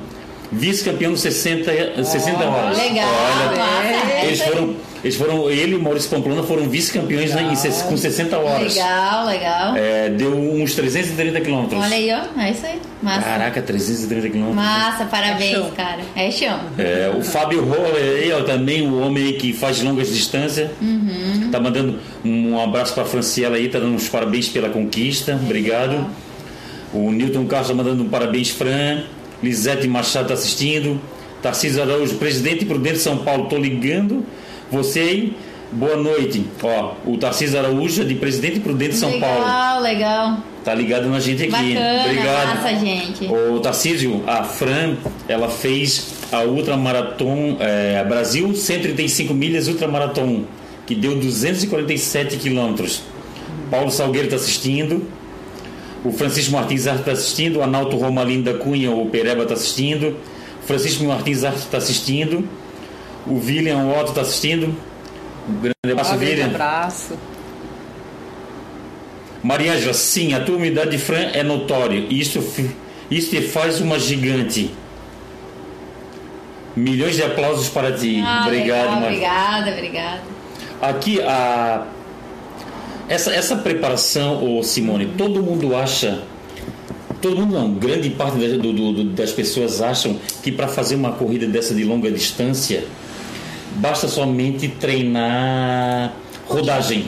Vice-campeão 60, 60 horas. Legal, Olha, eles foram eles foram, ele e o Maurício Pamplona foram vice-campeões né, com 60 horas. Legal, legal. É, deu uns 330 quilômetros. Olha aí, ó. É isso aí. Massa. Caraca, 330 quilômetros. Massa, parabéns, é cara. É chão. É, o Fábio Roller aí, ó, também, o homem que faz longas distâncias. Uhum. Tá mandando um abraço pra Franciela aí, tá dando uns parabéns pela conquista. Obrigado. O Newton Carlos tá mandando um parabéns, Fran. Lisete Machado tá assistindo. Tarcísio Araújo, presidente Prudente São Paulo, tô ligando você aí, boa noite. Ó, o Tarcísio Araújo, de Presidente Prudente São legal, Paulo. Legal, legal. Tá ligado na gente aqui. Bacana, Obrigado. Massa, gente. O Tarcísio, a Fran, ela fez a Ultramaraton é, Brasil 135 milhas Ultramaraton, que deu 247 quilômetros. Paulo Salgueiro está assistindo. O Francisco Martins Arte está assistindo. O Analto Romalino da Cunha, o Pereba está assistindo. Francisco Martins Arte está assistindo. O William Otto está assistindo. Um grande abraço, um William. abraço. Maria Ângela, sim, a tua umidade de Fran é notório. Isso, isso te faz uma gigante. Milhões de aplausos para ti. Ah, obrigado, legal, Obrigada, obrigada. Aqui, a, essa, essa preparação, oh, Simone, todo mundo acha todo mundo não, grande parte das, do, do, das pessoas acham que para fazer uma corrida dessa de longa distância basta somente treinar rodagem.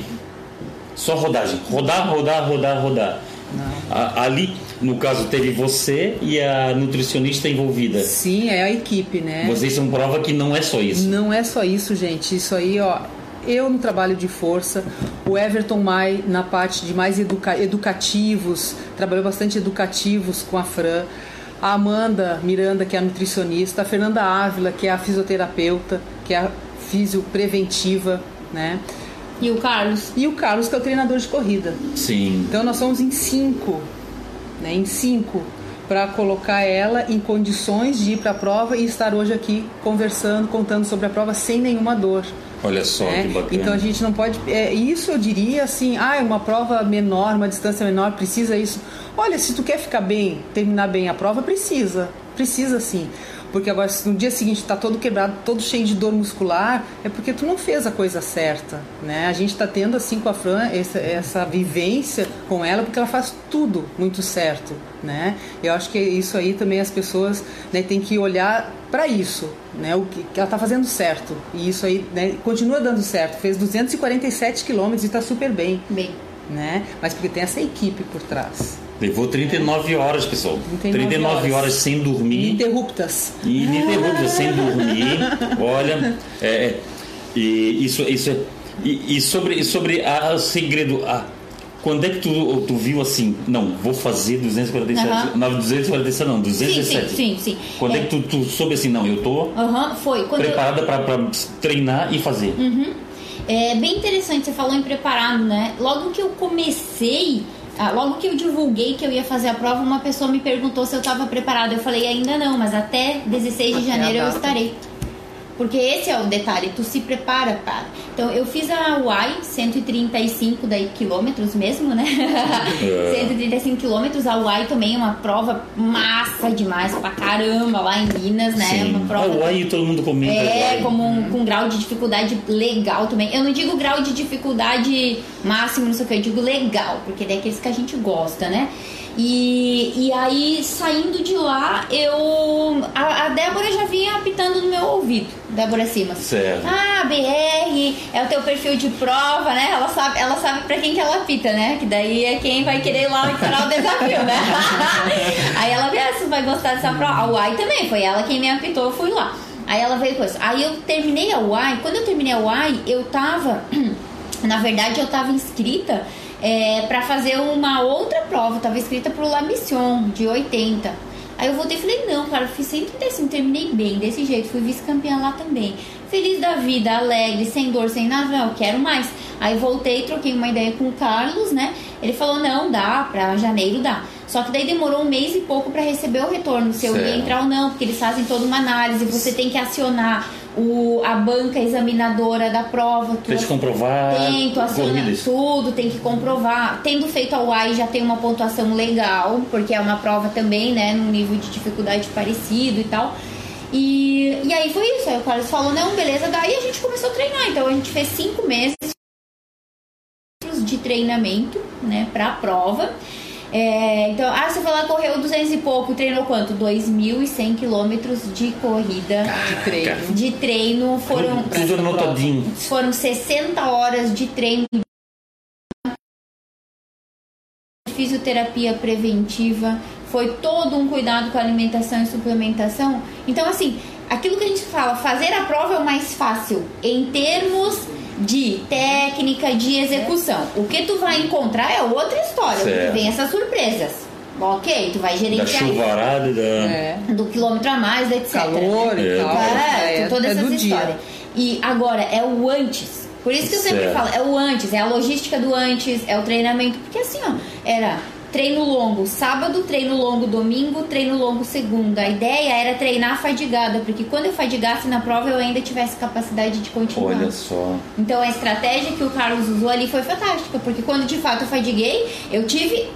Só rodagem. Rodar, rodar, rodar, rodar. A, ali, no caso, teve você e a nutricionista envolvida. Sim, é a equipe, né? Vocês são prova que não é só isso. Não é só isso, gente. Isso aí, ó. Eu no trabalho de força, o Everton Mai na parte de mais educa educativos, trabalhou bastante educativos com a Fran a Amanda Miranda, que é a nutricionista, a Fernanda Ávila, que é a fisioterapeuta, que é a fisio preventiva, né? E o Carlos? E o Carlos, que é o treinador de corrida. Sim. Então nós somos em cinco, né? Em cinco para colocar ela em condições de ir para a prova e estar hoje aqui conversando, contando sobre a prova sem nenhuma dor. Olha só né? que bacana. Então a gente não pode. É, isso eu diria assim, ah, é uma prova menor, uma distância menor, precisa isso. Olha, se tu quer ficar bem, terminar bem a prova, precisa. Precisa sim. Porque agora, se no dia seguinte está todo quebrado, todo cheio de dor muscular, é porque tu não fez a coisa certa, né? A gente está tendo assim com a Fran essa, essa vivência com ela, porque ela faz tudo muito certo, né? Eu acho que isso aí também as pessoas né, têm que olhar para isso, né? O que, que ela está fazendo certo e isso aí né, continua dando certo. Fez 247 quilômetros e está super bem, bem, né? Mas porque tem essa equipe por trás. Levou 39 horas, pessoal. 39, 39 horas. horas. sem dormir. Ininterruptas. Ininterruptas, sem dormir. Olha, é, é, e isso, isso é, e, e sobre, e sobre a, o segredo, a, quando é que tu, tu viu assim, não, vou fazer 247, uhum. não, 247 não, 207. Sim, sim, sim. Quando é, é que tu, tu soube assim, não, eu tô uhum, foi. Quando preparada eu... para treinar e fazer? Uhum. É bem interessante, você falou em preparado, né? Logo que eu comecei ah, logo que eu divulguei que eu ia fazer a prova, uma pessoa me perguntou se eu estava preparada. Eu falei, ainda não, mas até 16 de janeiro eu estarei. Porque esse é o detalhe, tu se prepara para. Então eu fiz a UAI 135 daí, quilômetros mesmo, né? É. 135 quilômetros. A UAI também é uma prova massa demais pra caramba lá em Minas, né? Sim. Uma prova. O aí todo mundo comenta. É, Uai. como um, com um grau de dificuldade legal também. Eu não digo grau de dificuldade máximo, não sei o que, eu digo legal, porque daí é aqueles que a gente gosta, né? E, e aí, saindo de lá, eu. A, a Débora já vinha apitando no meu ouvido, Débora Simas. Certo. Ah, BR, é o teu perfil de prova, né? Ela sabe, ela sabe pra quem que ela apita, né? Que daí é quem vai querer ir lá encarar o desafio, né? Aí ela veio, ah, você vai gostar dessa prova. A UAI também, foi ela quem me apitou, eu fui lá. Aí ela veio com isso. Aí eu terminei a UAI, quando eu terminei a UAI, eu tava. Na verdade, eu tava inscrita é, para fazer uma outra prova, tava inscrita pro La Mission de 80. Aí eu voltei e falei, não, cara, eu fiz 135, terminei bem, desse jeito, fui vice-campeã lá também. Feliz da vida, alegre, sem dor, sem nada, não, eu quero mais. Aí voltei, troquei uma ideia com o Carlos, né? Ele falou, não, dá, pra janeiro dá. Só que daí demorou um mês e pouco para receber o retorno, se eu ia entrar ou não, porque eles fazem toda uma análise, você tem que acionar o, a banca examinadora da prova. Pra te comprovar Tem, tu assina tudo, tem que comprovar. Tendo feito a UAI já tem uma pontuação legal, porque é uma prova também, né, num nível de dificuldade parecido e tal. E, e aí foi isso, aí o Carlos falou, não, beleza, daí a gente começou a treinar. Então a gente fez cinco meses de treinamento, né, pra prova. É, então, ah, você foi lá, correu 200 e pouco, treinou quanto? 2.100 quilômetros de corrida De treino. de treino. Foram, Tudo anotadinho. foram 60 horas de treino fisioterapia preventiva, foi todo um cuidado com a alimentação e suplementação. Então, assim, aquilo que a gente fala, fazer a prova é o mais fácil em termos de técnica, de execução. O que tu vai encontrar é outra história, porque Certo. vem essas surpresas. Ok, tu vai Da gerenciar isso chuvarada e da. É. do quilômetro a mais, etc. Calor e É. tal. É, É, todas é essas do dia. histórias. E agora, é o antes. Por isso que eu sempre Certo. falo, é o antes, é a logística do antes, é o treinamento. Porque assim, ó, era treino longo sábado, treino longo domingo, treino longo segunda. A ideia era treinar fadigada, porque quando eu fadigasse na prova eu ainda tivesse capacidade de continuar. Olha só. Então a estratégia que o Carlos usou ali foi fantástica, porque quando de fato eu fadiguei, eu tive,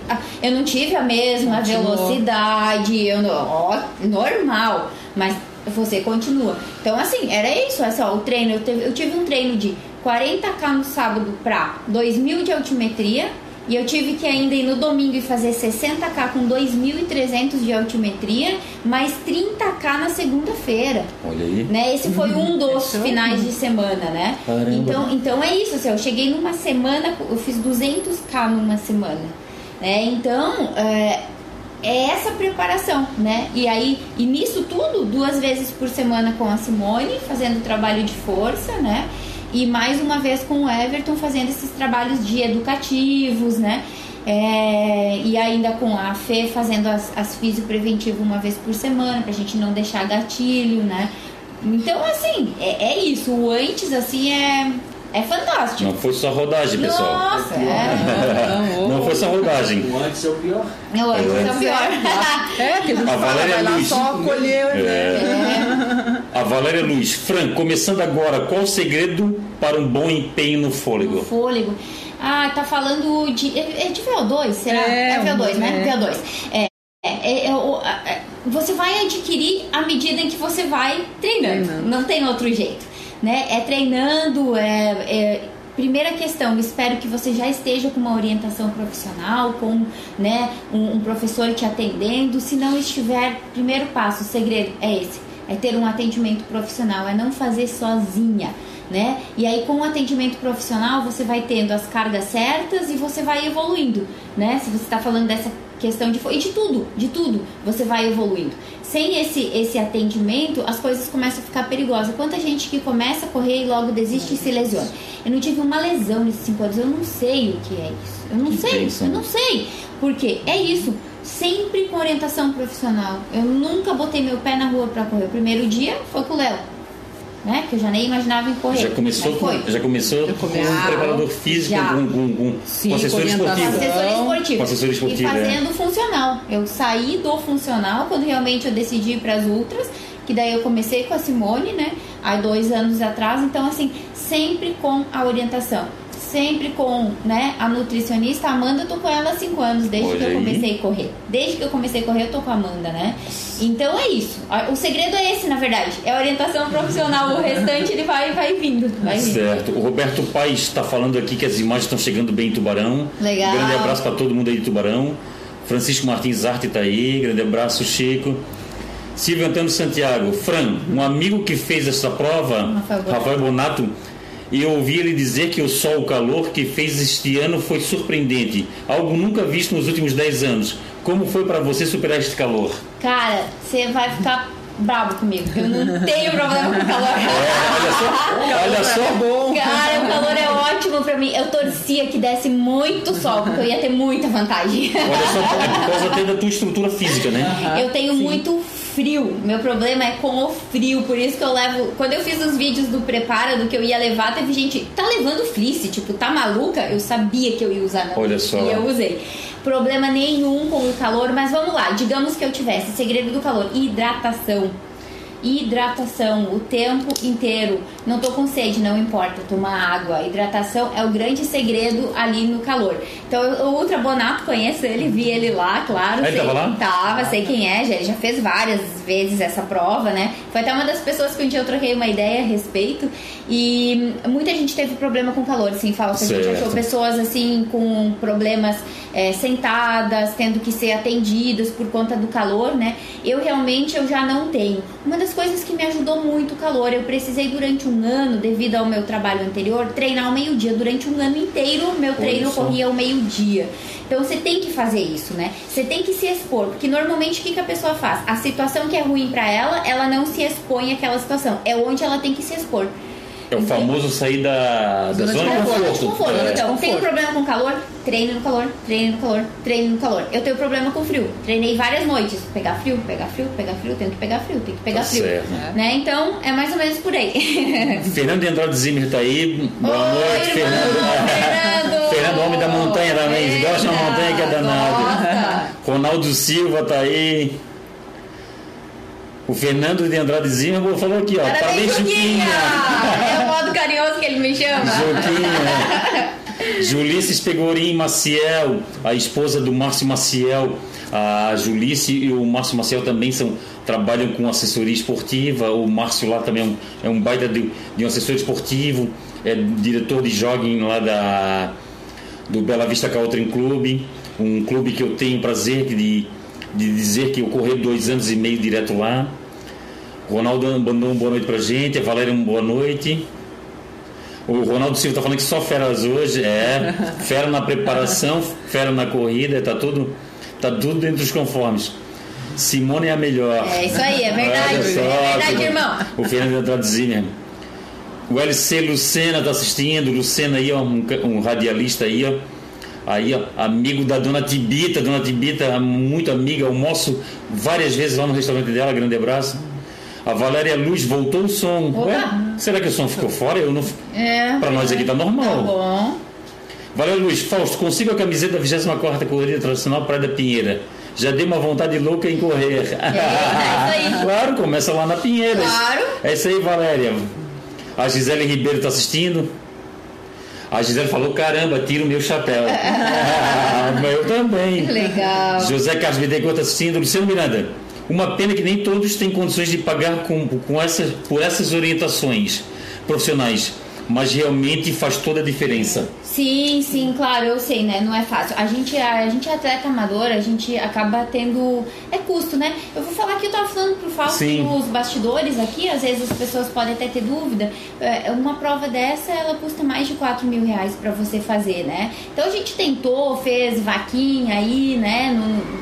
eu não tive a mesma Continuou. velocidade, eu não, ó, normal, mas você continua. Então assim, era isso, é só o treino, eu, teve- eu tive um treino de 40k no sábado pra 2000 de altimetria. E eu tive que ainda ir no domingo e fazer 60k com 2.300 de altimetria, mais 30k na segunda-feira Olha aí. né? Esse foi um dos Isso. finais de semana, né? Caramba. Então, então é isso, assim, eu cheguei numa semana, eu fiz 200k numa semana, né? Então, é, é essa preparação, né? E aí, e nisso tudo, duas vezes por semana com a Simone, fazendo trabalho de força, né? E mais uma vez com o Everton fazendo esses trabalhos de educativos, né? É, e ainda com a Fê fazendo as, as fisiopreventivas uma vez por semana, pra gente não deixar gatilho, né? Então, assim, é, é isso. O antes, assim, é, é fantástico. Não foi só rodagem, pessoal. Nossa, é. Não, Não foi só rodagem. O antes é o pior. O antes é o pior. É, que a gente fala, vai lá só colher, né? É. A Valéria Luz. Fran, começando agora, qual o segredo para um bom empenho no O fôlego? fôlego. Ah, tá falando de. É é de VO2, será? É, VO2, né? é. VO2. É, é, é, a- é, você vai adquirir à medida em que você vai treinando. Treinando. Não tem outro jeito. Né? É treinando, é, é- Primeira questão, espero que você já esteja com uma orientação profissional, com né, um, um professor te atendendo. Se não estiver, primeiro passo, o segredo é esse: é ter um atendimento profissional, é não fazer sozinha né? E aí com o atendimento profissional você vai tendo as cargas certas e você vai evoluindo, né? Se você está falando dessa questão de e de tudo, de tudo, você vai evoluindo. Sem esse esse atendimento, as coisas começam a ficar perigosas. Quanta gente que começa a correr e logo desiste e se lesiona. Eu não tive uma lesão nesses cinco anos, eu não sei o que é isso. Eu não Que sei, bênção. eu não sei. Porque é isso. Sempre com orientação profissional. Eu nunca botei meu pé na rua para correr. O primeiro dia foi com o Léo né? Que eu já nem imaginava em correr. Já começou, com, já começou Já com um preparador físico, Já. com, com, com, Sim, com assessor esportivo. Assessor esportivo. Com assessor esportivo, E fazendo funcional. Eu saí do funcional quando realmente eu decidi ir para as ultras que daí eu comecei com a Simone, né? Há dois anos atrás, então assim, sempre com a orientação sempre com né, a nutricionista. Amanda, eu tô com ela há 5 anos, desde Olha que eu aí. comecei a correr. Desde que eu comecei a correr, eu tô com a Amanda, né? Então é isso. O segredo é esse, na verdade. É a orientação profissional. O restante ele vai, vai vindo. Vai vindo. Certo. O Roberto Paes está falando aqui que as imagens estão chegando bem em Tubarão. Legal. Grande abraço para todo mundo aí de Tubarão. Francisco Martins Arte está aí. Grande abraço, Chico. Silvio Antônio Santiago. Fran, um amigo que fez essa prova, Rafael Bonato. Rafael Bonato, e eu ouvi ele dizer que o sol, o calor que fez este ano foi surpreendente. Algo nunca visto nos últimos 10 anos. Como foi para você superar este calor? Cara, você vai ficar bravo comigo, eu não tenho problema com calor. Olha só, olha só. Bom. Cara, o calor é ótimo pra mim. Eu torcia que desse muito sol, porque eu ia ter muita vantagem. Olha só, é por causa até da tua estrutura física, né? Eu tenho muito frio. Meu problema é com o frio, por isso que eu levo. Quando eu fiz os vídeos do prepara do que eu ia levar, teve gente, tá levando fleece, tipo, tá maluca? Eu sabia que eu ia usar, né? Olha só. E eu usei. Problema nenhum com o calor, mas vamos lá, digamos que eu tivesse segredo do calor, hidratação. Hidratação o tempo inteiro. Não tô com sede, não importa, tomar água. Hidratação é o grande segredo ali no calor. Então, o Ultra Bonato, conheço ele, vi ele lá, claro. Ah, ele sei- tava lá? Tava, sei quem é, já, ele já fez várias vezes essa prova, né? Foi até uma das pessoas que um dia eu troquei uma ideia a respeito. E muita gente teve problema com calor, assim, falso. A gente achou pessoas, assim, com problemas é, sentadas, tendo que ser atendidas por conta do calor, né? Eu realmente, eu já não tenho. Uma das coisas que me ajudou muito o calor, eu precisei durante um ano, devido ao meu trabalho anterior, treinar ao meio-dia. Durante um ano inteiro, meu treino corria ao meio-dia. Então você tem que fazer isso, né? Você tem que se expor, porque normalmente o que, que a pessoa faz? A situação que é ruim pra ela, ela não se expõe àquela situação. É onde ela tem que se expor. É o famoso sair da, da Zona de zona de conforto. conforto. Conforto. É. Então, tenho Conforto. problema com calor, treino no calor, treino no calor, treino no calor. Eu tenho problema com frio. Treinei várias noites. Pegar frio, pegar frio, pegar frio, tenho que pegar frio, tenho que pegar Tá frio. certo. Né? Então, é mais ou menos por aí. Fernando de Andrade Zimmer tá aí. Boa Oi, noite, irmão, Fernando. Fernando. Fernando, homem da montanha também. Gosta de uma Eita, montanha que é danado. gosta. Ronaldo Silva tá aí. O Fernando de Andrade Zimmer falou aqui, ó. Parabéns, Juquinha! É o modo carinhoso que ele me chama. Juquinha. Julices Pegorim Maciel, a esposa do Márcio Maciel. A Julice e o Márcio Maciel também são, trabalham com assessoria esportiva. O Márcio lá também é um, é um baita de, de um assessor esportivo, é diretor de jogging lá da, do Bela Vista Country Club, um clube que eu tenho prazer de, de dizer que eu corri dois anos e meio direto lá. Ronaldo mandou uma boa noite pra gente, a Valéria uma boa noite. O Ronaldo Silva tá falando que só feras hoje, é. Fera na preparação, fera na corrida, tá tudo, tá tudo dentro dos conformes. Simone é a melhor. É isso aí, é verdade. Olha só, é verdade, irmão. O Fernando Andradezinha. O LC Lucena tá assistindo, Lucena aí, ó, um, um radialista aí, ó. Aí, ó, amigo da dona Tibita, dona Tibita, muito amiga, almoço várias vezes lá no restaurante dela, grande abraço. A Valéria Luz voltou o som. Ué, será que o som ficou fora? Eu não. É. Pra nós aqui tá normal. Tá bom. Valéria Luiz, Fausto, consigo a camiseta da 24 Corrida Tradicional Praia da Pinheira. Já dei uma vontade louca em correr. É, é isso aí. claro, começa lá na Pinheira. Claro. É isso aí, Valéria. A Gisele Ribeiro está assistindo. A Gisele falou: caramba, tira o meu chapéu. Mas eu também. Legal. José Carlos está assistindo. Luciano Miranda. Uma pena que nem todos têm condições de pagar com, com essas, por essas orientações profissionais. Mas realmente faz toda a diferença. Sim, sim, claro, eu sei, né? Não é fácil. A gente, a, gente é atleta amador, a gente acaba tendo. É custo, né? Eu vou falar que eu tava falando por falta Sim. dos bastidores aqui, às vezes as pessoas podem até ter dúvida. É, Uma prova dessa, ela custa mais de 4 mil reais pra você fazer, né? Então a gente tentou, fez vaquinha aí, né?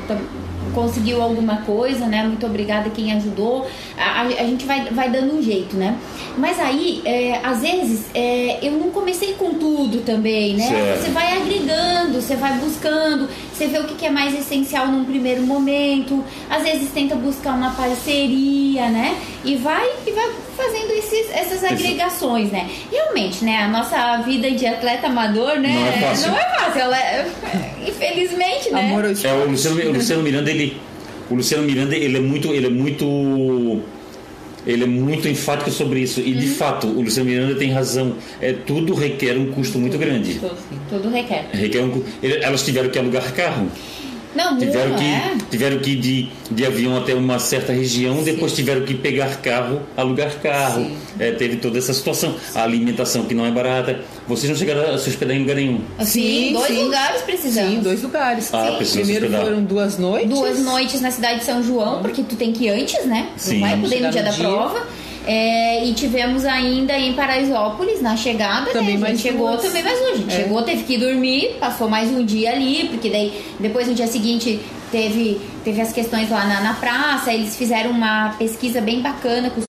Tam- conseguiu alguma coisa, né? Muito obrigada quem ajudou. A, a- gente vai, vai dando um jeito, né? Mas aí, é, às vezes, é, eu não comecei com tudo também, né? Certo. Você vai agregando, você vai buscando, você vê o que é mais essencial num primeiro momento, às vezes tenta buscar uma parceria, né? E vai, e vai fazendo esses, essas agregações, né? Realmente, né? A nossa vida de atleta amador, né? Não é fácil. Não é fácil, ela é- infelizmente, né? Amor É, o Luciano, o Luciano Miranda, ele. O Luciano Miranda, ele é muito. Ele é muito. Ele é muito enfático sobre isso. E, de fato, o Luciano Miranda tem razão. É, tudo requer um custo muito grande. Tudo, tudo requer. Requer um, elas tiveram que alugar carro. Não, Tiveram não que, é. tiveram que ir de, de avião até uma certa região, depois tiveram que pegar carro, alugar carro. Sim. É, teve toda essa situação. A alimentação que não é barata. Vocês não chegaram a se hospedar em lugar nenhum. Sim, dois sim. lugares precisamos. Sim, dois lugares. Ah, Sim. Primeiro foram duas noites. Duas noites na cidade de São João, porque tu tem que ir antes, né? Sim. Não vai poder no dia no da dia. prova. É, e tivemos ainda em Paraisópolis, na chegada, Também né? A gente mais chegou duas. também mais longe. A gente É. chegou, teve que dormir, passou mais um dia ali, porque daí depois no dia seguinte teve, teve as questões lá na, na praça, eles fizeram uma pesquisa bem bacana com os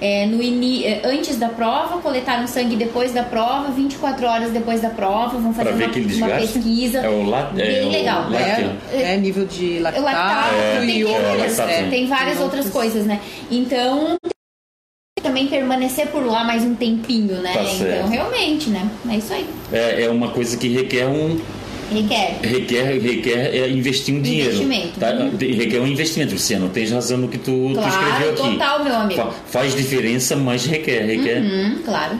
é, no ini- é, antes da prova, coletaram sangue depois da prova, 24 horas depois da prova, vão fazer Pra ver uma, uma desgaste? pesquisa É o lá- é bem o legal. lácteo. É, é nível de lactato, lactato, É, tem, é, várias, é, né? tem várias Tem outras outras. coisas, né? Então também permanecer por lá mais um tempinho, né? Tá então realmente, né? É isso aí. É, é uma coisa que requer um, Requer. requer, requer é, investir um dinheiro. Investimento. Tá? Uhum. Requer um investimento, Luciano. Tens razão no que tu, tu Claro, escreveu aqui. total, meu amigo. Fa- faz diferença, mas requer. requer. Hum, claro.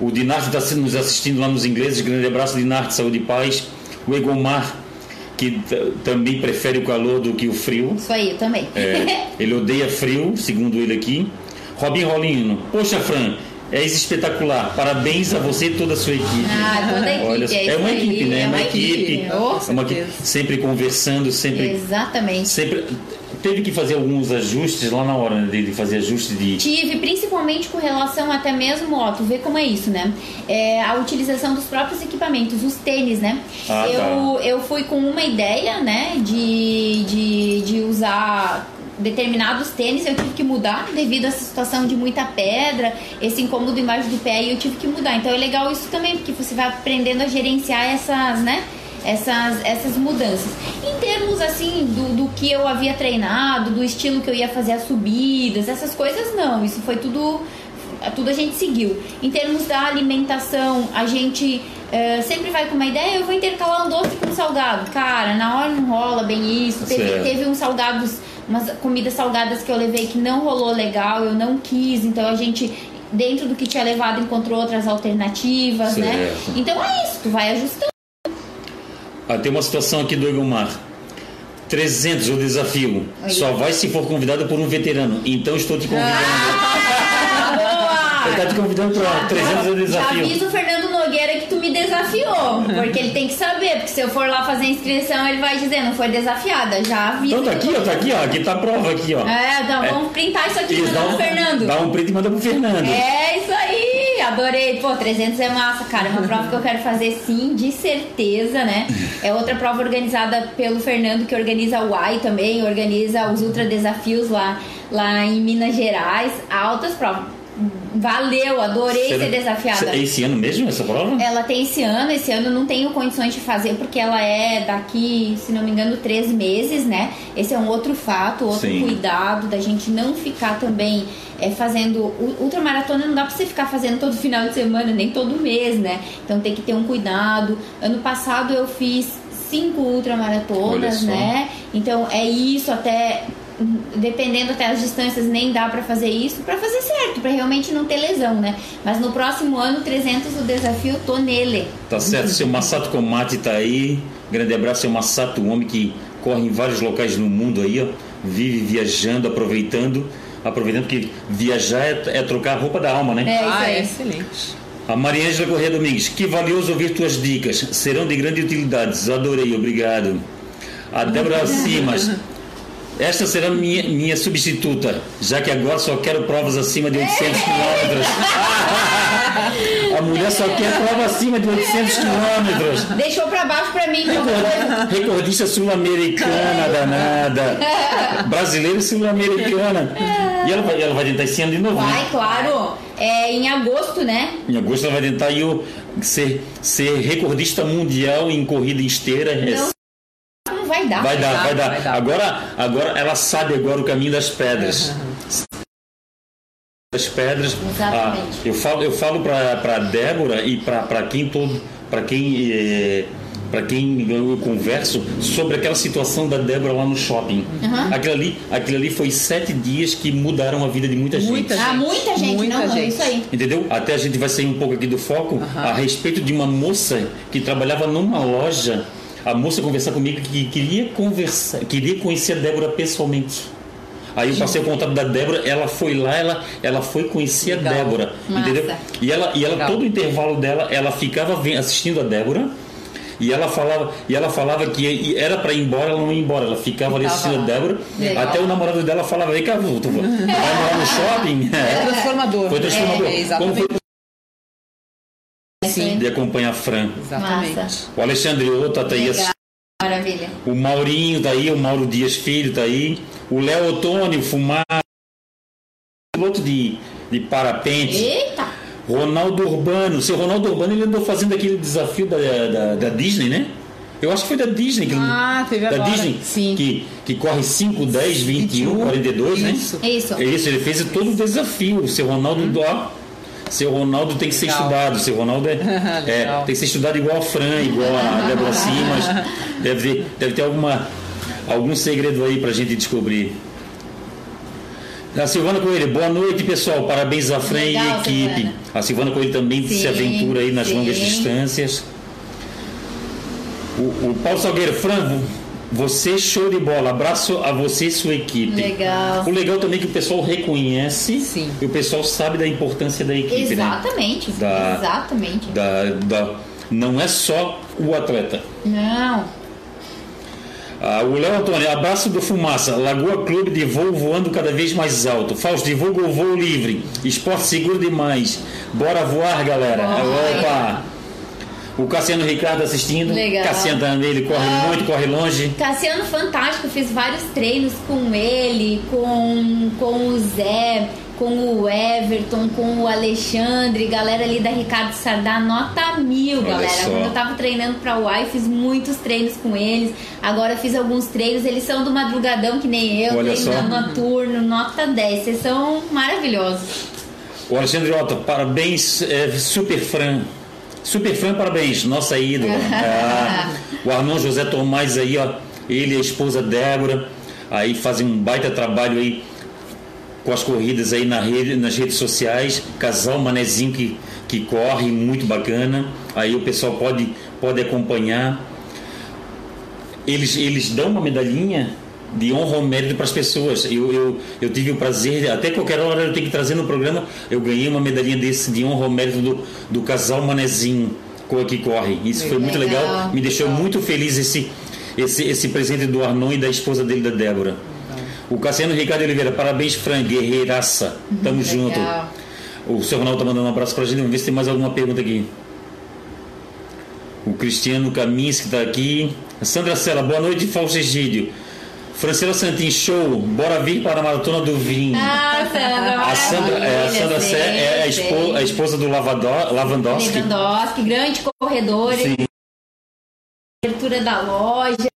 O Dinarte está nos assistindo lá nos ingleses. Grande abraço, Dinarte. Saúde e paz. O Egomar, que também prefere o calor do que o frio. Isso aí, eu também. É, ele odeia frio, segundo ele aqui. Robin Rolino. Poxa, Fran, és espetacular. Parabéns a você e toda a sua equipe. Ah, toda a equipe, Olha, é é, uma equipe, né? é É uma equipe. Oh, É uma equipe. Sempre conversando, sempre. Exatamente. sempre teve que fazer alguns ajustes lá na hora né, de fazer ajuste de. Tive, principalmente com relação até mesmo, ó, tu vê como é isso, né? É, a utilização dos próprios equipamentos, os tênis, né? Ah, eu, eu fui com uma ideia, né, de, de, de usar determinados tênis, eu tive que mudar devido a essa situação de muita pedra, esse incômodo embaixo do pé, e eu tive que mudar. Então é legal isso também, porque você vai aprendendo a gerenciar essas, né? Essas, essas mudanças. Em termos assim do, do que eu havia treinado, do estilo que eu ia fazer as subidas, essas coisas não. Isso foi tudo tudo a gente seguiu. Em termos da alimentação, a gente eh, sempre vai com uma ideia, eu vou intercalar um doce com um salgado. Cara, na hora não rola bem isso. Teve, teve uns salgados, umas comidas salgadas que eu levei que não rolou legal, eu não quis, então a gente. Dentro do que tinha levado, encontrou outras alternativas, né? Certo. Então é isso, tu vai ajustando. Ah, tem uma situação aqui do Egomar. 300 o desafio. Aí. Só vai se for convidado por um veterano. Então estou te convidando. Boa! Eu estou te convidando para 300 o Já desafio. avisa o Fernando Nogueira que tu me desafiou. Porque ele tem que saber, porque se eu for lá fazer a inscrição, ele vai dizer, não foi desafiada. Já avisa. Então tá aqui, ó, tá aqui, ó. Aqui tá a prova aqui, ó. É, então É. vamos printar isso aqui e mandar pro Fernando. dá um print e manda pro Fernando. É isso aí, adorei. Pô, 300 é massa, cara. É uma prova que eu quero fazer sim, de certeza, né? É outra prova organizada pelo Fernando, que organiza o AI também, organiza os Ultra Desafios lá, lá em Minas Gerais. Altas provas. Valeu, adorei Será- ser desafiada. É esse ano mesmo essa prova? Ela tem esse ano, esse ano eu não tenho condições de fazer porque ela é daqui, se não me engano, três meses, né? Esse é um outro fato, outro Sim. cuidado da gente não ficar também é, fazendo. Ultramaratona não dá pra você ficar fazendo todo final de semana, nem todo mês, né? Então tem que ter um cuidado. Ano passado eu fiz cinco ultramaratonas, né? Então é isso até. Dependendo até as distâncias, nem dá pra fazer isso, pra fazer certo, pra realmente não ter lesão, né? Mas no próximo ano, 300 o desafio, tô nele. Tá certo, seu Massato Komati tá aí. Grande abraço, seu Massato, um homem que corre em vários locais no mundo aí, ó. Vive viajando, aproveitando. Aproveitando que viajar é, é trocar a roupa da alma, né? É isso Ah, é excelente. A Mariângela Corrêa Domingues, que valioso ouvir tuas dicas. Serão de grande utilidade. Adorei, obrigado. A Débora Simas. Esta será minha, minha substituta, já que agora só quero provas acima de 800 quilômetros. A mulher só quer prova acima de 800 quilômetros. Deixou pra baixo pra mim, então, qualquer coisa. Recordista sul-americana danada. Brasileira e sul-americana. E ela vai, ela vai tentar esse ano de novo, né? Vai, claro. É em agosto, né? Em agosto ela vai tentar o- ser, ser recordista mundial em corrida em esteira. É- não vai dar. vai, dar, dar, vai dar, vai dar. Agora, agora ela sabe agora o caminho das pedras. Das pedras. Exatamente. Ah, eu falo, eu falo para Débora e para quem todo, para quem eh, para quem eu converso sobre aquela situação da Débora lá no shopping. Uhum. Aquilo, ali, aquilo ali foi sete dias que mudaram a vida de muita, Muita gente. Ah, muita gente, Muita não, não, gente. isso aí. Entendeu? Até a gente vai sair um pouco aqui do foco a respeito de uma moça que trabalhava numa loja. A moça conversar comigo que queria conversar, queria conhecer a Débora pessoalmente. Aí eu passei o contato da Débora, ela foi lá, ela, ela foi conhecer Legal. a Débora, Massa. entendeu? E ela, e ela Legal. todo o intervalo dela, ela ficava assistindo a Débora. E ela falava, e ela falava que era para ir embora, ela não ia embora, ela ficava ali assistindo a. Débora. Legal. Até o namorado dela falava, vem cá, tu, vai morar no shopping? É transformador. Foi transformador. É, foi Sim, de acompanhar a Fran? exatamente. Massa. O Alexandre Otto tá aí, Legal. Maravilha. o Maurinho tá aí, o Mauro Dias Filho tá aí, o Léo Otônio, Fumar, piloto de, de parapente, Eita! Ronaldo Urbano. Seu Ronaldo Urbano ele andou fazendo aquele desafio da, da, da Disney, né? Eu acho que foi da Disney. Que, Ah, teve da agora. Disney, Sim. Que, que corre 5, 10, 21, 42, né? Isso. Isso. É isso, ele fez todo o desafio. O seu Ronaldo, ó, seu Ronaldo tem que ser Legal. estudado. Seu Ronaldo é, é, tem que ser estudado igual a Fran, igual a Débora Simas. Deve ter, deve ter alguma, algum segredo aí pra gente descobrir. A Silvana Coelho, boa noite pessoal, parabéns a Fran e a equipe. Silvana. A Silvana Coelho também se Sim, aventura aí nas sim. longas distâncias. O, o Paulo Salgueiro, Fran, você show de bola, abraço a você e sua equipe. Legal. O legal também é que o pessoal reconhece Sim. e o pessoal sabe da importância da equipe, né? Exatamente. Da- Exatamente. Da, da, não é só o atleta. Não. Ah, o Léo Antônio, abraço do Fumaça, Lagoa Clube de voo voando cada vez mais alto. Fausto, divulga o voo livre. Esporte seguro demais. Bora voar, galera. Bora. Opa! O Cassiano Ricardo assistindo. Legal. Cassiano também, ele corre Ah. muito, corre longe. Cassiano fantástico, fiz vários treinos com ele, com, com o Zé, com o Everton, com o Alexandre, galera ali da Ricardo Sardá, nota mil, Olha galera. só. Quando eu tava treinando pra UAI, fiz muitos treinos com eles. Agora fiz alguns treinos, eles são do madrugadão que nem eu, Olha só. treinando noturno, nota 10. Vocês são maravilhosos. O Alexandre Otto, parabéns, é, Super Fran. Super Fran, parabéns, nossa ídola. Ah, o Arnon José Tomás aí, ó, ele e a esposa Débora, aí fazem um baita trabalho aí com as corridas aí na rede, nas redes sociais. Casal Manezinho que, que corre, muito bacana. Aí o pessoal pode, pode acompanhar. Eles, eles dão uma medalhinha de honra ao mérito para as pessoas. Eu, eu, eu tive o prazer, até qualquer hora eu tenho que trazer no programa, eu ganhei uma medalhinha desse de honra ao mérito do, do casal Manezinho que corre. Isso foi muito legal, Legal. me deixou muito feliz esse, esse, esse presente do Arnon e da esposa dele, da Débora. O Cassiano Ricardo Oliveira, parabéns, Fran, guerreiraça. Tamo junto. Legal. O seu Ronaldo tá mandando um abraço pra gente. Vamos ver se tem mais alguma pergunta aqui. O Cristiano Camins que tá aqui. Sandra Sela, boa noite, Fausto Egídio. Francela Santin, show. Bora vir para a Maratona do Vinho. Ah, Sandra, a Sandra, é, a Sandra sei, Sé é a, espo- a esposa do Lavador, Lavandowski. Lewandowski, grande corredor, Sim. abertura da loja.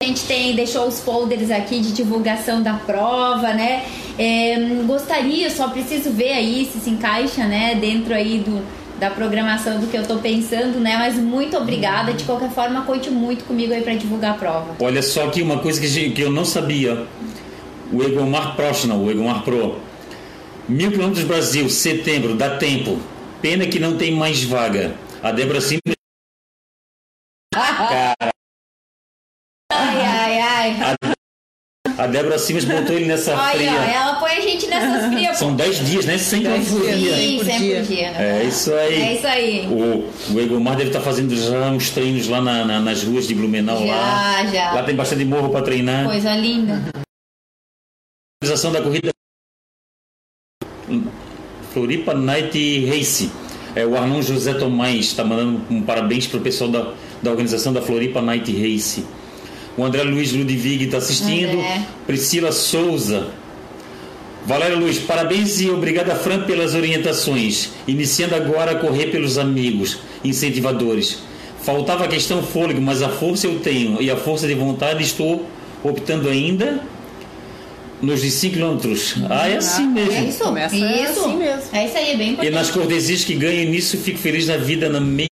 A gente tem, deixou os folders aqui de divulgação da prova, né? É, gostaria, só preciso ver aí se se encaixa, né, dentro aí do, da programação do que eu tô pensando, né? Mas muito obrigada. De qualquer forma, conte muito comigo aí para divulgar a prova. Olha só aqui uma coisa que, que eu não sabia. O Egomar Professional, o Egomar Pro. Mil quilômetros Brasil, setembro, dá tempo. Pena que não tem mais vaga. A Débora Simples. Ai, ai, ai. A Débora Simas botou ele nessa Olha, fria. ela põe a gente nessas frias. São 10 dias, né? Sem Dez por dia. cem Sim, por sempre dia. por dia. né? É isso aí. É isso aí. O, o Egomar deve estar fazendo já uns treinos lá na- na- nas ruas de Blumenau. lá. Já, já. lá tem bastante morro para treinar. Coisa linda. Organização da corrida Floripa Night Race. É, o Arnon José Tomás está mandando um parabéns para o pessoal da, da organização da Floripa Night Race. O André Luiz Ludwig está assistindo. André. Priscila Souza. Valéria Luiz, parabéns e obrigada, Fran, pelas orientações. Iniciando agora a correr pelos amigos, incentivadores. Faltava a questão fôlego, mas a força eu tenho e a força de vontade estou optando ainda nos de 5 quilômetros. Ah, é assim mesmo. É isso, Começa isso. assim mesmo. É isso aí, é bem E importante. nas cortesias que ganho nisso, fico feliz na vida, na meia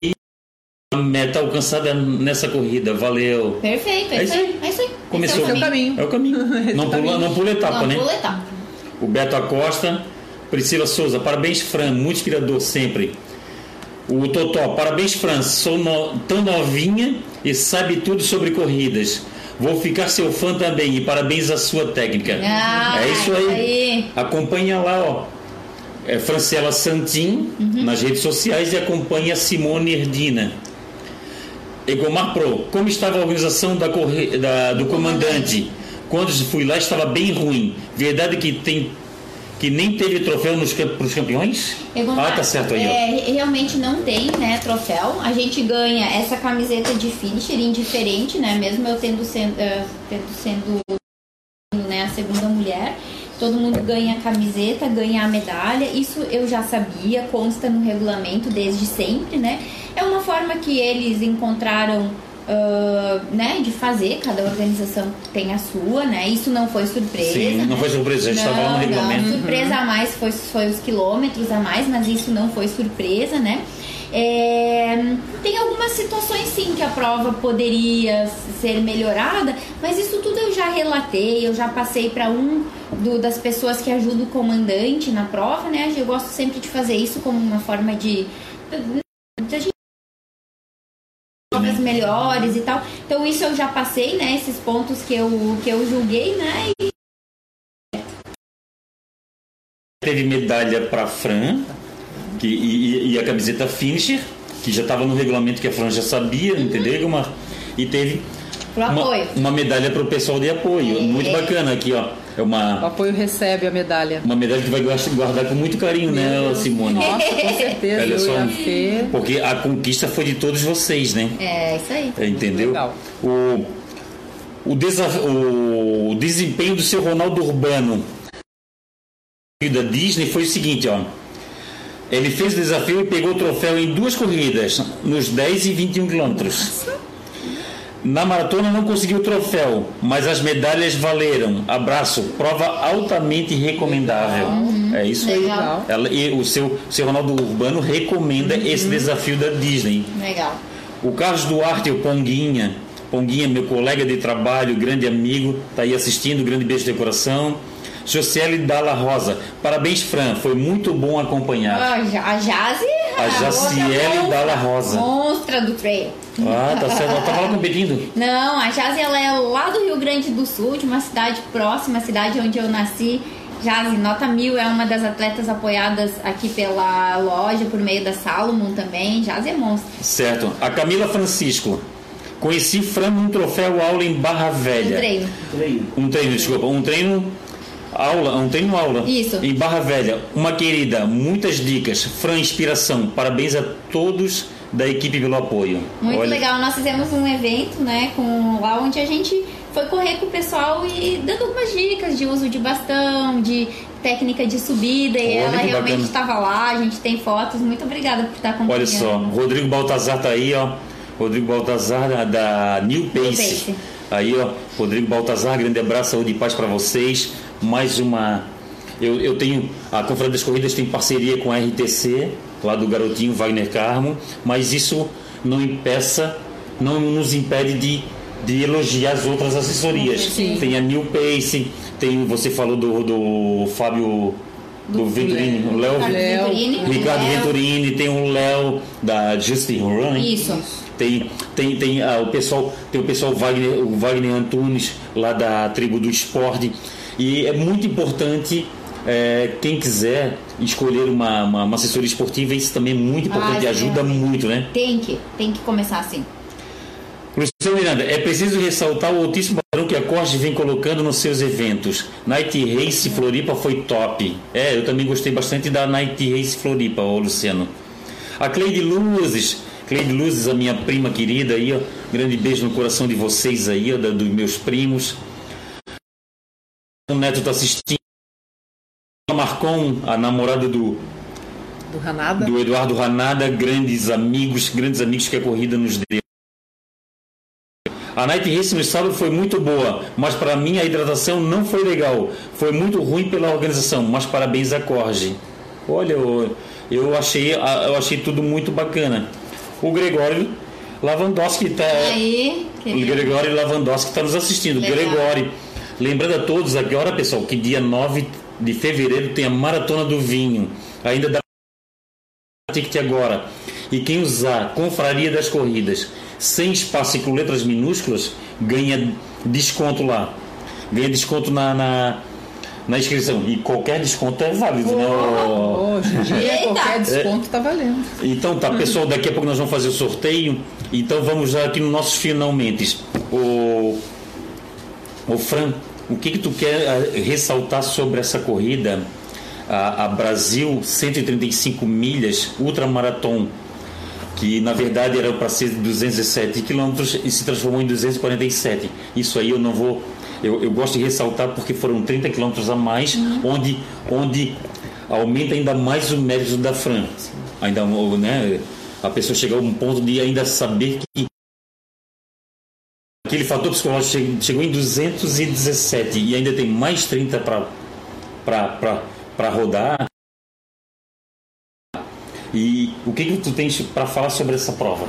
meta alcançada nessa corrida. Valeu. Perfeito, é, É isso aí. É isso aí. Começou. Esse é o é caminho. É o caminho. Não pula, não pula etapa, Não, né? pula etapa. O Beto Acosta, Priscila Souza, parabéns, Fran, muito inspirador sempre. O Totó, parabéns, Fran, sou no- tão novinha e sabe tudo sobre corridas. Vou ficar seu fã também e parabéns à sua técnica. Ah, é isso aí. aí. Acompanha lá, ó. É Francela Santin Uhum. nas redes sociais e acompanha Simone Erdina. Egomar Pro, como estava a organização da corre... da- do comandante? Quando fui lá estava bem ruim. Verdade que tem que nem teve troféu nos para os campeões? Egomar, Ah, tá certo aí, ó. é, realmente não tem, né, troféu. A gente ganha essa camiseta de finisher indiferente, né? Mesmo eu tendo sendo, eh, tendo sendo né, a segunda mulher. Todo mundo ganha a camiseta, ganha a medalha. Isso eu já sabia, consta no regulamento desde sempre, né? É uma forma que eles encontraram, ah, né, de fazer. Cada organização tem a sua, né? Isso não foi surpresa. Sim, não né? foi surpresa, já estava lá no regulamento. Não, surpresa a mais foi, foi os quilômetros a mais, mas isso não foi surpresa, né? É, tem algumas situações sim que a prova poderia ser melhorada, mas isso tudo eu já relatei, eu já passei para um do- das pessoas que ajuda o comandante na prova, né? Eu gosto sempre de fazer isso como uma forma de, provas melhores e tal. Então isso eu já passei, né? Esses pontos que eu que eu julguei, né? E Teve medalha para Fran que, e, e a camiseta finisher, que já estava no regulamento que a Fran já sabia, entendeu, Egomar? E teve uma, uma medalha para o pessoal de apoio. É. Muito bacana aqui, ó. É O uma, apoio recebe a medalha. uma medalha que vai guardar com muito carinho, né, Simone? Nossa, com certeza. Olha só. Porque a conquista foi de todos vocês, né? É, isso aí. Entendeu? Legal. O, o, desaf- o desempenho do seu Ronaldo Urbano da Disney foi o seguinte, ó. Ele fez o desafio e pegou o troféu em duas corridas, nos 10 e 21 quilômetros. Na maratona não conseguiu o troféu, mas as medalhas valeram. Abraço, prova altamente recomendável. É isso aí. Ela, e o seu, seu Ronaldo Urbano recomenda esse desafio da Disney. Legal. O Carlos Duarte, o Ponguinha, Ponguinha, meu colega de trabalho, grande amigo, tá aí assistindo, grande beijo de coração. Josiele Dalla Rosa, parabéns, Fran, foi muito bom acompanhar. Ah, a Jazi. A outra Jaciele Dalla Rosa. Monstra do trail. Ah, tá certo, ela tava lá competindo. Não, a Jazi ela é lá do Rio Grande do Sul, de uma cidade próxima, a cidade onde eu nasci. Jazi, nota mil, é uma das atletas apoiadas aqui pela loja, por meio da Salomon também. Jazi é monstro. Certo. A Camila Francisco, conheci Fran num troféu aula em Barra Velha. treino. Um treino, desculpa, um treino aula, um treino aula. Isso. Em Barra Velha, uma querida, muitas dicas, Fran inspiração. Parabéns a todos da equipe pelo apoio. Muito Olha, legal. Nós fizemos um evento, né, com lá onde a gente foi correr com o pessoal e dando algumas dicas de uso de bastão, de técnica de subida. E Olha ela realmente estava lá. A gente tem fotos. Muito obrigada por estar acompanhando. Olha só, Rodrigo Baltazar tá aí, ó. Rodrigo Baltazar da, New Pace. Pace. Aí, ó, Rodrigo Baltazar, grande abraço, saúde e paz para vocês. Mais uma. Eu, eu tenho. A Confraria das Corridas tem parceria com a RTC, lá do garotinho Wagner Carmo, mas isso não impeça, não nos impede de, de elogiar as outras assessorias. Sim. Tem a New Pace, tem, você falou do, do Fábio. Do, Venturini, o Léo. Ricardo Léo. Venturini, Ricardo Léo. Venturini, tem o Léo da Justin Run. Isso. Tem, tem, tem ah, o pessoal, tem o pessoal Wagner, o Wagner Antunes, lá da tribo do esporte. E é muito importante, eh, quem quiser escolher uma, uma, uma assessoria esportiva, isso também é muito importante, Ah, ajuda muito, né? Tem que, tem que começar assim. Luciano Miranda, é preciso ressaltar o altíssimo padrão que a Corte vem colocando nos seus eventos. Night Race Floripa foi top. É, eu também gostei bastante da Night Race Floripa, ô Luciano. A Cleide Luzes, Cleide Luzes, a minha prima querida aí, ó. Grande beijo no coração de vocês aí, ó, da- dos meus primos. O Neto tá assistindo. A Marcon, a namorada do, Do Ranada. do Eduardo Ranada, grandes amigos, grandes amigos que a corrida nos deu. A Night Race no sábado foi muito boa, mas para mim a hidratação não foi legal. Foi muito ruim pela organização, mas parabéns à Corge. Olha, eu, eu achei, eu achei tudo muito bacana. O Gregório Lavandowski está. Aí, O querido. Gregório Lavandowski está nos assistindo. Legal. Gregório, lembrando a todos agora, pessoal, que dia 9 de fevereiro tem a Maratona do Vinho. Ainda dá ticket agora. E quem usar Confraria das Corridas sem espaço e com letras minúsculas ganha desconto lá. Ganha desconto na, na, na inscrição. E qualquer desconto é válido, né? Hoje em dia, qualquer desconto tá valendo. Então tá, pessoal, daqui a pouco nós vamos fazer o sorteio. Então vamos já aqui nos nossos finalmente. O, o Fran, o que que tu quer ah, ressaltar sobre essa corrida? A, a Brasil 135 milhas ultramaratom, que na verdade era para ser 207 quilômetros e se transformou em 247. Isso aí eu não vou. Eu, eu gosto de ressaltar porque foram 30 quilômetros a mais, onde, onde aumenta ainda mais o mérito da Fran. Ainda, né, a pessoa chegou a um ponto de ainda saber que aquele fator psicológico che- chegou em 217 e ainda tem mais 30 para rodar. E o que, que tu tens para falar sobre essa prova?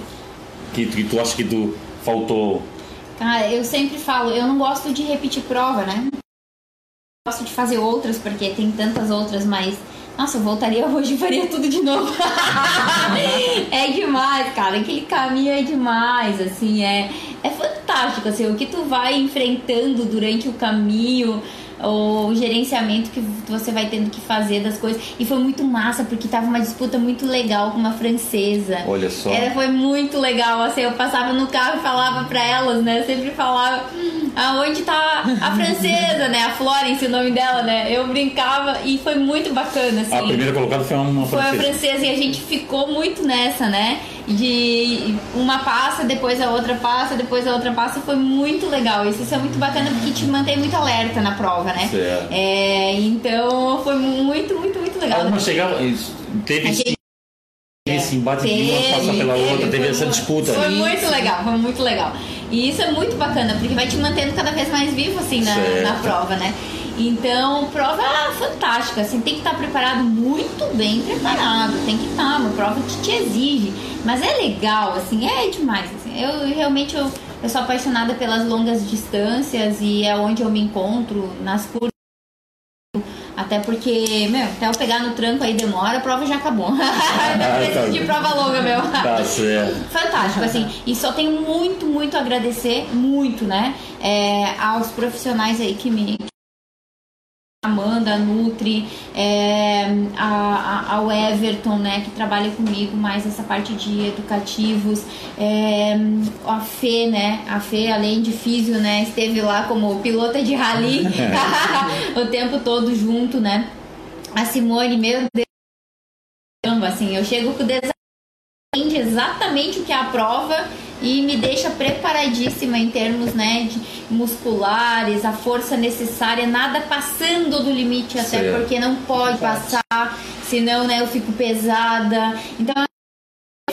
Que, que tu acha que tu faltou? Cara, eu sempre falo, eu não gosto de repetir prova, né? Gosto de fazer outras, porque tem tantas outras, mas. Nossa, eu voltaria hoje e faria tudo de novo. é demais, cara. Aquele caminho é demais, assim, é, é fantástico, assim, o que tu vai enfrentando durante o caminho, o gerenciamento que você vai tendo que fazer das coisas. E foi muito massa, porque tava uma disputa muito legal com uma francesa. Olha só. Era, foi muito legal, assim, eu passava no carro e falava pra elas, né? Eu sempre falava, "Hum, aonde tá a francesa, né? A Florence, o nome dela, né? Eu brincava e foi muito bacana, assim. A primeira colocada foi uma Foi a francesa. francesa e a gente ficou muito nessa, né? De uma passa, depois a outra passa, depois a outra passa. Foi muito legal. Isso, isso é muito bacana porque te mantém muito alerta na prova, né? Certo. É, então foi muito, muito, muito legal. Alguma chegava. isso, Teve A esse, gente- teve embate de uma passar pela outra, teve essa disputa. Foi muito legal, foi muito legal. E isso é muito bacana, porque vai te mantendo cada vez mais vivo, assim, na, na prova, né? Então, prova fantástica, assim, tem que estar preparado, muito bem preparado, tem que estar, uma prova que te exige. Mas é legal, assim, é demais, assim. Eu realmente, eu, eu sou apaixonada pelas longas distâncias e é onde eu me encontro, nas curvas. Até porque, meu, até eu pegar no tranco aí demora, a prova já acabou. Não preciso de prova longa, meu. Tá certo. Fantástico, assim, e só tenho muito, muito a agradecer, muito, né, é, aos profissionais aí que me. Amanda, a Nutri, é, a, a- ao Everton, né, que trabalha comigo mais essa parte de educativos, é, a Fê, né, a Fê, além de físio, né, esteve lá como pilota de rally o tempo todo junto, né, a Simone, meu Deus, assim, eu chego com o desafio exatamente o que é a prova e me deixa preparadíssima em termos né, de musculares, a força necessária, nada passando do limite, até porque não pode passar, senão né, eu fico pesada. Então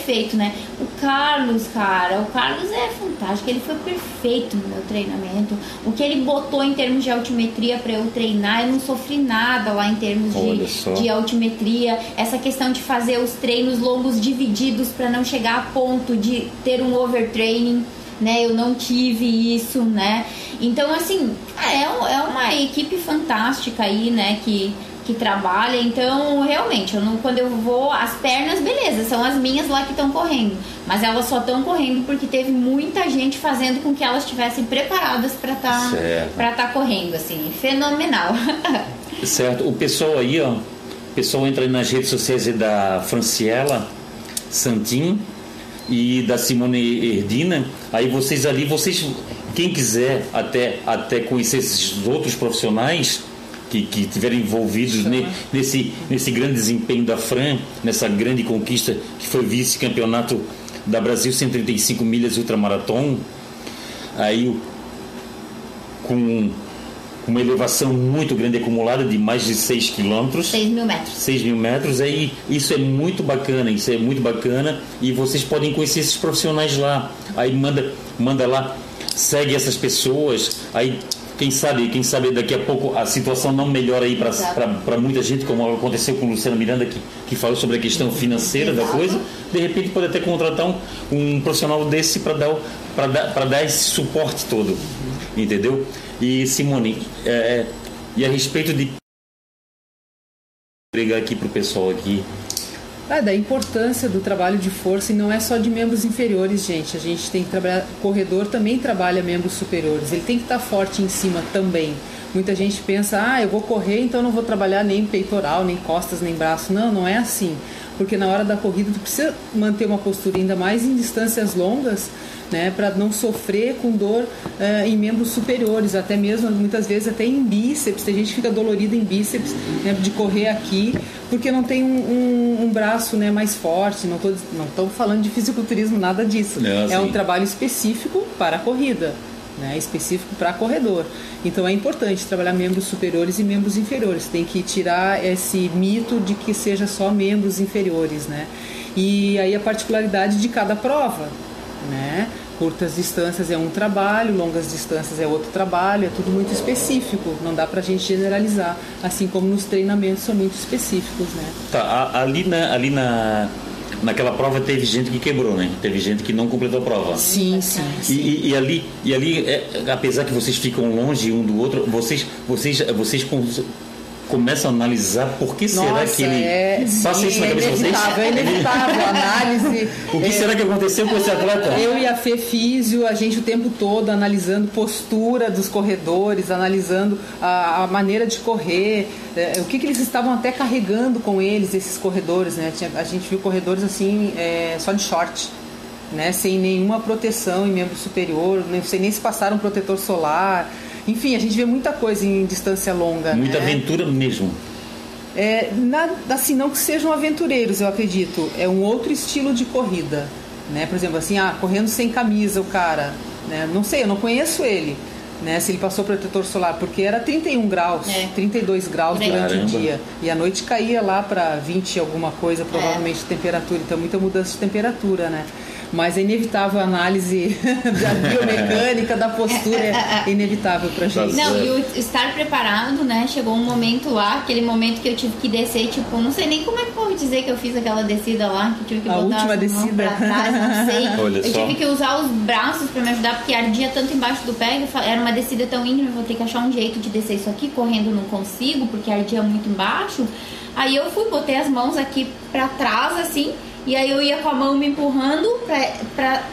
perfeito, né? O Carlos, cara, o Carlos é fantástico, ele foi perfeito no meu treinamento. O que ele botou em termos de altimetria para eu treinar, eu não sofri nada lá em termos de, de altimetria, essa questão de fazer os treinos longos divididos para não chegar a ponto de ter um overtraining, né? Eu não tive isso, né? Então, assim, é, é uma equipe fantástica aí, né? Que, que trabalha. Então, realmente, eu não, quando eu vou, as pernas, beleza, são as minhas lá que estão correndo. Mas elas só estão correndo porque teve muita gente fazendo com que elas estivessem preparadas para estar Certo. para tá correndo, assim. Fenomenal. Certo. O pessoal aí, ó. O pessoal entra aí nas redes sociais da Franciela Santin e da Simone Erdina. Aí vocês ali, vocês, quem quiser até, até conhecer esses outros profissionais que, que envolvidos ne- nesse, nesse grande desempenho da Fran, nessa grande conquista que foi vice-campeonato da Brasil 135 milhas ultramaratom. Aí o- com uma elevação muito grande acumulada de mais de 6 quilômetros. 6 mil metros. 6 mil metros, aí isso é muito bacana, isso é muito bacana e vocês podem conhecer esses profissionais lá. Aí manda, manda lá, segue essas pessoas, aí Quem sabe, quem sabe daqui a pouco a situação não melhora aí para muita gente, como aconteceu com o Luciano Miranda, que, que falou sobre a questão financeira Exato. da coisa. De repente pode até contratar um, um profissional desse para dar, dar, dar esse suporte todo. Entendeu? E Simone, é, é e a respeito de. Vou ligar aqui para o pessoal aqui. Ah, da importância do trabalho de força e não é só de membros inferiores, gente. A gente tem que trabalhar. Corredor também trabalha membros superiores. Ele tem que estar forte em cima também. Muita gente pensa, ah, eu vou correr, então não vou trabalhar nem peitoral, nem costas, nem braço. Não, não é assim. Porque na hora da corrida tu precisa manter uma postura ainda mais em distâncias longas né, para não sofrer com dor uh, em membros superiores, até mesmo muitas vezes até em bíceps. Tem gente que fica dolorida em bíceps né, de correr aqui porque não tem um, um, um braço né, mais forte. Não estou não falando de fisiculturismo, nada disso. É, é um trabalho específico para a corrida. Né, específico para corredor. Então é importante trabalhar membros superiores e membros inferiores. Tem que tirar esse mito de que seja só membros inferiores, né? E aí a particularidade de cada prova né? Curtas distâncias é um trabalho, longas distâncias é outro trabalho, é tudo muito específico, não dá para a gente generalizar, assim como nos treinamentos são muito específicos, né? Tá, ali na, ali na, naquela prova teve gente que quebrou, né? Teve gente que não completou a prova. Sim, sim. sim. E, e, e, ali, e ali é, apesar que vocês ficam longe um do outro, vocês, vocês, vocês começam a analisar por que Nossa, será que ele é, passa sim, isso na cabeça de vocês? É inevitável, análise. o que é, será que aconteceu com esse atleta? Eu e a Fê Físio, a gente o tempo todo analisando postura dos corredores, analisando a, a maneira de correr, é, o que, que eles estavam até carregando com eles, esses corredores, né? A gente viu corredores assim, é, só de short. Né, sem nenhuma proteção em membro superior, nem sei nem se passaram protetor solar, enfim, a gente vê muita coisa em distância longa. Muita né? aventura mesmo. É, na, assim, não que sejam aventureiros, eu acredito. É um outro estilo de corrida. Né? Por exemplo, assim, ah, correndo sem camisa o cara. Né? Não sei, eu não conheço ele. Né, se ele passou protetor solar, porque era 31 graus, é. 32 graus durante Caramba. o dia. E a noite caía lá para 20 alguma coisa, provavelmente, é. temperatura. Então, muita mudança de temperatura, né? Mas é inevitável a análise da biomecânica, da postura, é inevitável pra gente. Não, e o estar preparado, né? Chegou um momento lá, aquele momento que eu tive que descer, tipo, não sei nem como é que vou dizer que eu fiz aquela descida lá, que tive que a botar última descida. pra trás, não sei. Olha eu só. tive que usar os braços para me ajudar, porque ardia tanto embaixo do pé, era uma descida tão íngreme, vou ter que achar um jeito de descer isso aqui, correndo não consigo, porque ardia muito embaixo. Aí eu fui, botei as mãos aqui para trás, assim, e aí eu ia com a mão me empurrando pra, pra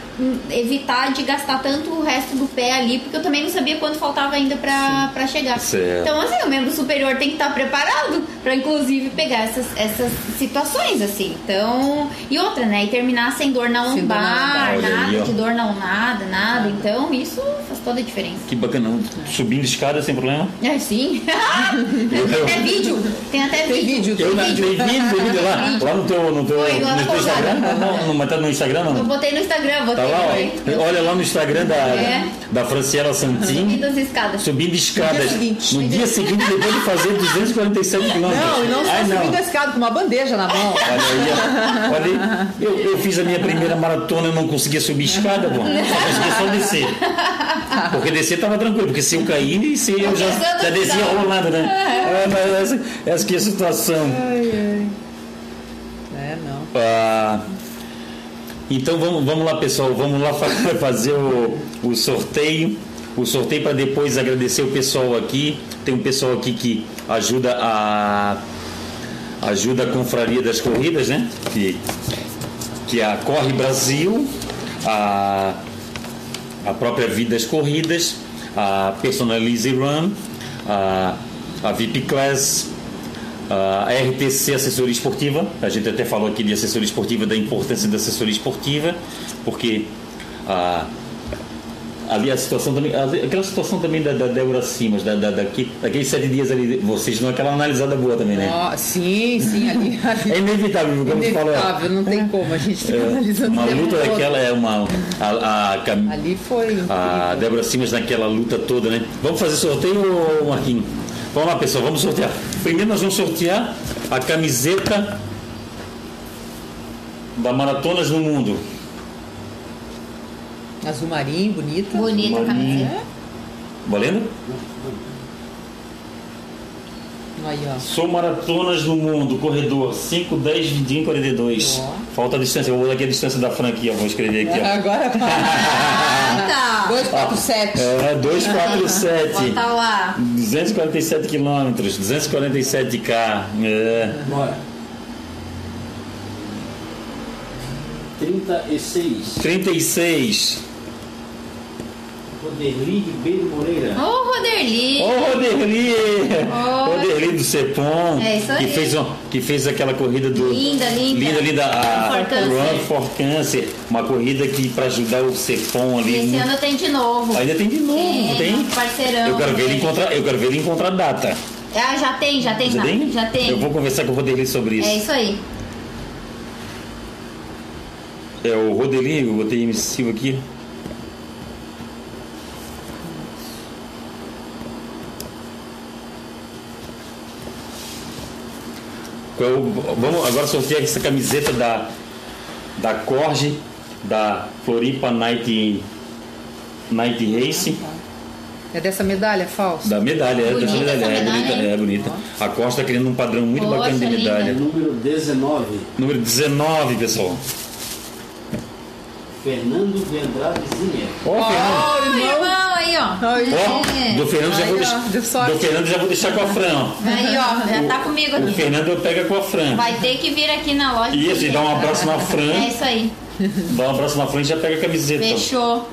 evitar de gastar tanto o resto do pé ali, porque eu também não sabia quanto faltava ainda pra, pra chegar. Certo. Então, assim, o membro superior tem que estar preparado pra, inclusive, pegar essas, essas situações, assim. Então, e outra, né? E terminar sem dor na lombar, nada aí, de dor na nada, nada. Então, isso faz toda a diferença. Que bacana. Subindo escada sem problema? É, sim. tem até vídeo. Tem até tem vídeo. Tem vídeo. Tem vídeo, tem vídeo lá. Lá no teu, no teu, Foi, no teu Instagram? Não, não, tá no Instagram, não? Eu botei no Instagram, botei. Tá lá, ó. Olha lá no Instagram da, é. da Franciela Santin. Subindo as escadas. Subindo escadas. No dia seguinte, no dia seguinte depois de fazer 247 quilômetros. Não, e não só Ai, subindo não. a escada, com uma bandeja na mão. Olha aí, olha aí. Eu, eu, fiz a minha primeira maratona e não conseguia subir escada, bom. Só conseguia só descer. Porque descer estava tranquilo, porque se eu cair, se eu já, já descia rolando, né? É, mas essa, essa que é a situação. Ai, ai. É, não. Ah, então vamos, vamos lá, pessoal, vamos lá fazer o, o sorteio. O sorteio para depois agradecer o pessoal aqui. Tem um pessoal aqui que ajuda a ajuda a confraria das corridas, né? Que, que é a Corre Brasil, a, a própria Vidas Corridas, a Personalize Run, a, a VIP Class, a RTC Assessoria Esportiva, a gente até falou aqui de assessoria esportiva, da importância da assessoria esportiva, porque a, ali a situação também, aquela situação também da, da Débora Simas, da, da, daqui, daqueles sete dias ali, vocês não aquela analisada boa também, né? Oh, sim, sim, ali, ali É inevitável, como inevitável, falou. não tem como, a gente fica é, analisando Uma luta daquela é uma. A, a, a, ali foi. A Débora Simas naquela luta toda, né? Vamos fazer sorteio, Marquinhos? Vamos lá, pessoal, vamos sortear. Primeiro nós vamos sortear a camiseta da Maratonas no Mundo. Azul marinho, bonita. Bonita a camiseta. Valendo? Aí, ó. Sou maratonas do mundo, corredor 5, 10, 21, 42. Ó. Falta a distância, eu vou botar aqui a distância da franquia, vou escrever aqui, ó. Agora Tá. 247. É, 247. Bota lá. 247 quilômetros, 247k. É. Bora. 36. 36. Roderli Ribeiro Moreira. Ô, Roderli. Ô, Roderli! Oi. Roderli do Cepom, É isso que aí. fez, um- que fez aquela corrida do. Linda, linda. Linda, linda. A For Cancer. Run for Cancer. Uma corrida que para ajudar o Cepom ali. Esse muito- ano tem de novo. Ainda tem de novo, Tem, tem? parceirão. Eu quero ver ele encontrar, eu quero ver ele encontrar data. Ah, já tem, já tem, Já já, tem? já tem. Eu vou conversar com o Roderli sobre isso. É isso aí. É o Roderli, eu botei MC Silva aqui. O- Vamos agora sortear essa camiseta da da Corge, da Floripa Night Night Race, É dessa medalha falsa? da medalha, é Bonita dessa medalha, essa é medalha, bonita, é bonita. A Costa está criando um padrão muito Poxa, bacana de linda. medalha. Número 19. Número 19, pessoal. Fernando de Andrade Zinher. Ó, Fernando. Ô, irmão, aí, ó. Ai, Ó, do Fernando já Aí, vou deixar. Do Fernando já vou deixar com a Fran. ó. Aí, ó, já tá comigo O aqui. Fernando eu pego com a Fran. Vai ter que vir aqui na loja. Isso, e dá um abraço na Fran. É isso aí. Dá um abraço na Fran e já pega a camiseta. Fechou.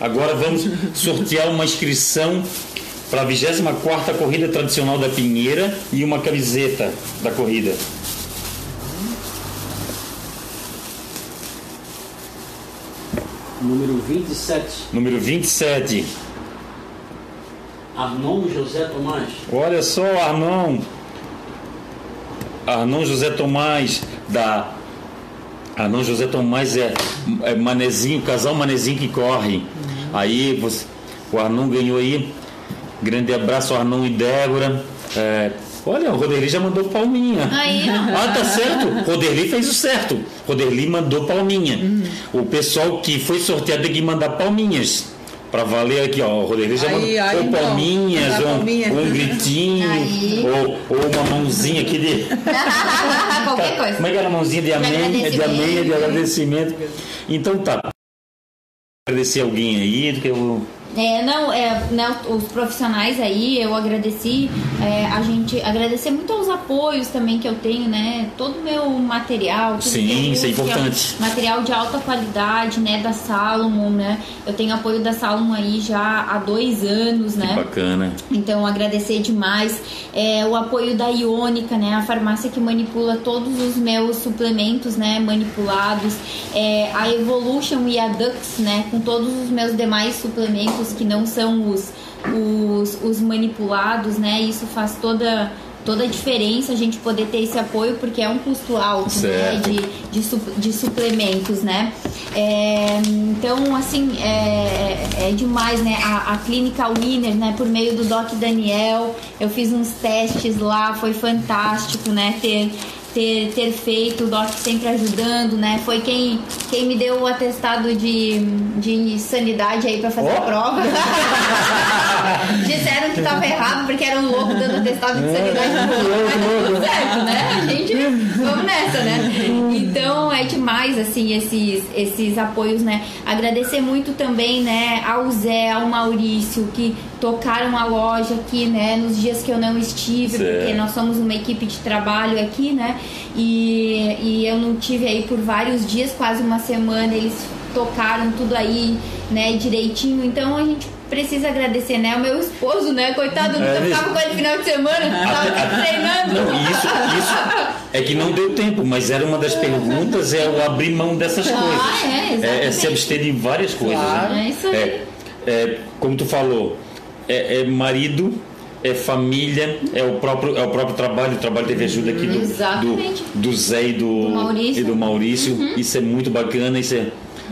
Agora vamos sortear uma inscrição para a 24 Corrida Tradicional da Pinheira e uma camiseta da corrida. Número 27. Número 27. Arnon José Tomás. Olha só, Arnon. Arnon José Tomás, da. Arnon José Tomás é, é manezinho, casal manezinho que corre. Aí você, o Arnon ganhou aí. Grande abraço, Arnon e Débora. É, olha, o Roderli já mandou palminha. Aí. Ah, tá certo. Roderli fez o certo. Roderli mandou palminha. O pessoal que foi sorteado tem que mandar palminhas. Pra valer aqui, ó. O Roderli já mandou aí, ou então. palminhas, ou, palminha. um gritinho, Aí. ou, ou uma mãozinha aqui de. Qualquer coisa. Como é que era a mãozinha de amém? É de amém, é de agradecimento. Então tá. Agradecer alguém aí, que eu. É, não, é, né, os profissionais aí, eu agradeci, é, a gente, agradecer muito aos apoios também que eu tenho, né, todo o meu material. tudo Sim, isso é que importante. material de alta qualidade, né, da Salomon, né, eu tenho apoio da Salomon aí já há dois anos, né. Bacana. Então, agradecer demais é, o apoio da Iônica, né? A farmácia que manipula todos os meus suplementos, né? Manipulados. É, a Evolution e a Dux, né? Com todos os meus demais suplementos que não são os, os, os manipulados, né? Isso faz toda toda a diferença a gente poder ter esse apoio porque é um custo alto né, de, de, de suplementos né? É, então assim é, é demais né? A, a clínica Winner né? Por meio do Doc Daniel eu fiz uns testes lá foi fantástico né? Ter ter, ter feito, o Doc sempre ajudando, né? Foi quem, quem me deu o atestado de, de sanidade aí pra fazer a Ó. prova. Disseram que tava errado porque era um louco dando atestado de sanidade pro outro, mas tá tudo certo, né? A gente, vamos nessa, né? Então é demais, assim, esses, esses apoios, né? Agradecer muito também, né, ao Zé, ao Maurício, que tocaram a loja aqui, né, nos dias que eu não estive, Certo. porque nós somos uma equipe de trabalho aqui, né? E, e eu não tive aí por vários dias, quase uma semana, eles tocaram tudo aí, né, direitinho. Então a gente precisa agradecer, né? O meu esposo, né? Coitado, É eu com ele no final de semana, tava treinando. Não, isso, isso é que não deu tempo, mas era uma das perguntas, é o abrir mão dessas Ah, coisas. é, é, exatamente. se abster de várias coisas. Claro. né? É isso aí. É, é, como tu falou, é, é marido, é família, é o próprio, é o próprio trabalho, o trabalho teve ajuda aqui do, Exatamente. do, do Zé e do, Do Maurício. Uhum. e do Maurício. Isso é muito bacana, isso é.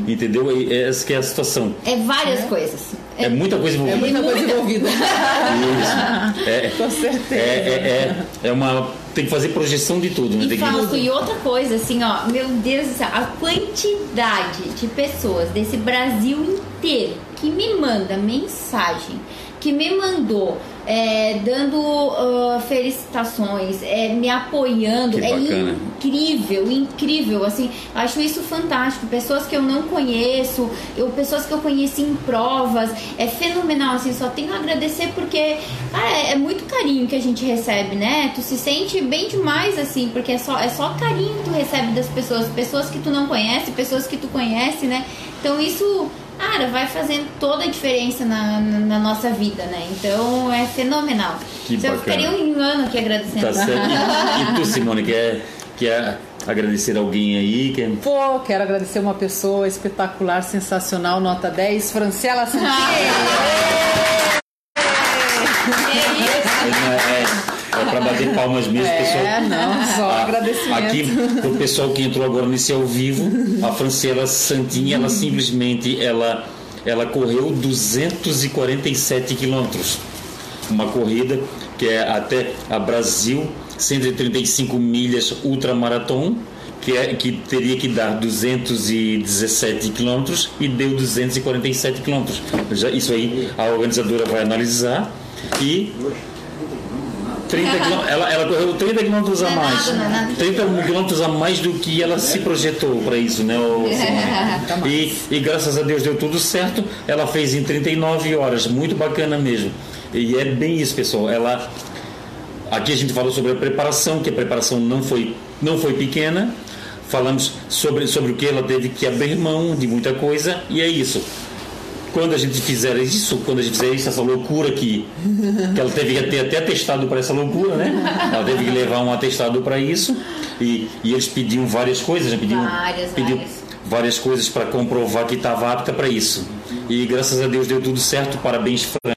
Entendeu? E essa que é a situação. É várias coisas. É muita coisa É envolvida. muita coisa envolvida. Isso. É, Com certeza. é, é, é, é uma. Tem que fazer projeção de tudo, né? E Tem que- Fausto, e outra coisa, assim, ó, meu Deus do céu, a quantidade de pessoas desse Brasil inteiro que me manda mensagem, que me mandou é, dando uh, felicitações, é, me apoiando, é incrível, incrível, assim, acho isso fantástico. Pessoas que eu não conheço, eu, pessoas que eu conheci em provas, é fenomenal, assim, só tenho a agradecer porque, cara, é, é muito carinho que a gente recebe, né? Tu se sente bem demais, assim, porque é só, é só carinho que tu recebe das pessoas, pessoas que tu não conhece, pessoas que tu conhece, né? Então isso. Cara, vai fazendo toda a diferença na, na, na nossa vida, né? Então é fenomenal. Que eu bacana. ficaria um ano aqui agradecendo. Tá certo. E tu, Simone, quer, quer agradecer alguém aí? Quer... Pô, quero agradecer uma pessoa espetacular, sensacional, nota 10, Franciela Santini. É isso. É, é, é para bater palmas mesmo, pessoal. É, não, só Ah, agradecimento. Aqui, pro pessoal que entrou agora nesse ao vivo, a Franciela Santini, ela simplesmente ela, ela correu 247 quilômetros. Uma corrida que é até a Brasil, 135 milhas ultramaratom, que, é, que teria que dar 217 quilômetros e deu 247 quilômetros. Isso aí a organizadora vai analisar e 30 quilô- ela, ela correu 30 quilômetros a Não é mais. nada, não é nada. 30 quilômetros a mais do que ela se projetou para isso, né? Simone? E, e graças a Deus deu tudo certo. Ela fez em 39 horas, muito bacana mesmo. E é bem isso, pessoal. Ela aqui a gente falou sobre a preparação, que a preparação não foi não foi pequena. Falamos sobre sobre o que ela teve que abrir mão de muita coisa e é isso quando a gente fizer isso, quando a gente fizer isso, essa loucura que, que ela teve que ter até atestado para essa loucura, né? Ela teve que levar um atestado para isso e, e eles pediam várias coisas, né? Pediam, Várias, pediam várias. várias coisas para comprovar que estava apta para isso. E graças a Deus deu tudo certo. Parabéns, Fran.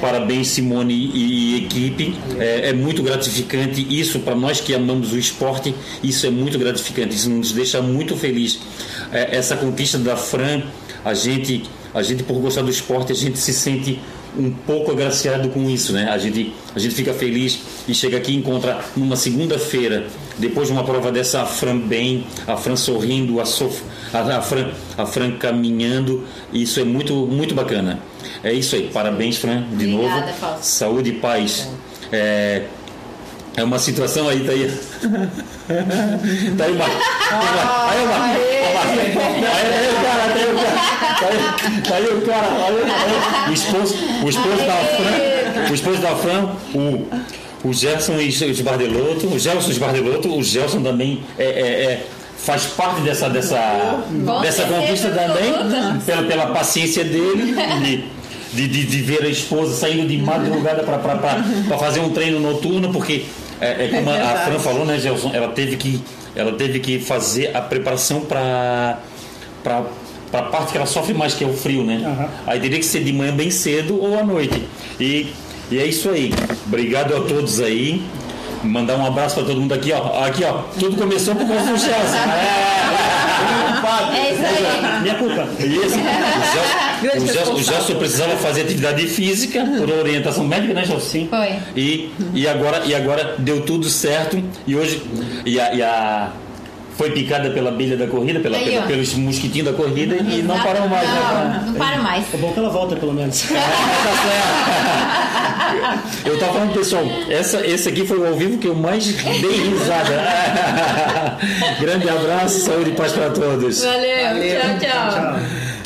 Parabéns, Simone e, e equipe. É, é muito gratificante isso para nós que amamos o esporte. Isso é muito gratificante. Isso nos deixa muito feliz. É, essa conquista da Fran, a gente, a gente por gostar do esporte, a gente se sente um pouco agraciado com isso, né? A gente, a gente fica feliz e chega aqui e encontra numa segunda-feira, depois de uma prova dessa, a Fran bem, a Fran sorrindo, a, Sof, a, a, Fran, a Fran caminhando. Isso é muito, muito bacana. É isso aí. Parabéns, Fran, de Obrigada, novo. Fausto. Saúde e paz. É, é uma situação aí, tá aí. tá aí uma. Aí uma. Aí aí o cara, tá aí o cara. Olha. O esposo, o esposo da Fran. O esposo da Fran, o. O Gerson Esbardeloto, o Gelson Esbardeloto, o Gelson também é, é- é- faz parte dessa, dessa, Com dessa conquista também, pela, pela paciência dele, de, de, de, de ver a esposa saindo de madrugada para fazer um treino noturno, porque é, é como a- a. Fran falou, né, Gelson? Ela teve que, ela teve que fazer a preparação para para a parte que ela sofre mais, que é o frio, né? Aham. Aí teria que ser de manhã bem cedo ou à noite. E, e é isso aí. Obrigado a todos aí. Mandar um abraço para todo mundo aqui, ó. Aqui, ó. Tudo começou por causa do Chelsea. É, É isso aí. Minha culpa. isso. O Gelson- O. Gelson precisava fazer atividade física por orientação médica, né, Gelson? Sim. Foi. E, e, agora, e agora deu tudo certo. E hoje. E a, e a- foi picada pela abelha da corrida, pela, Aí, pela- pelos mosquitinhos da corrida e não parou mais, né? Não, não para mais. É bom que ela volta, pelo menos. Eu tava falando, pessoal, essa, esse aqui foi o ao vivo que eu mais dei risada. Grande abraço, saúde e paz para todos. Valeu. Valeu. Tchau, tchau. Tchau.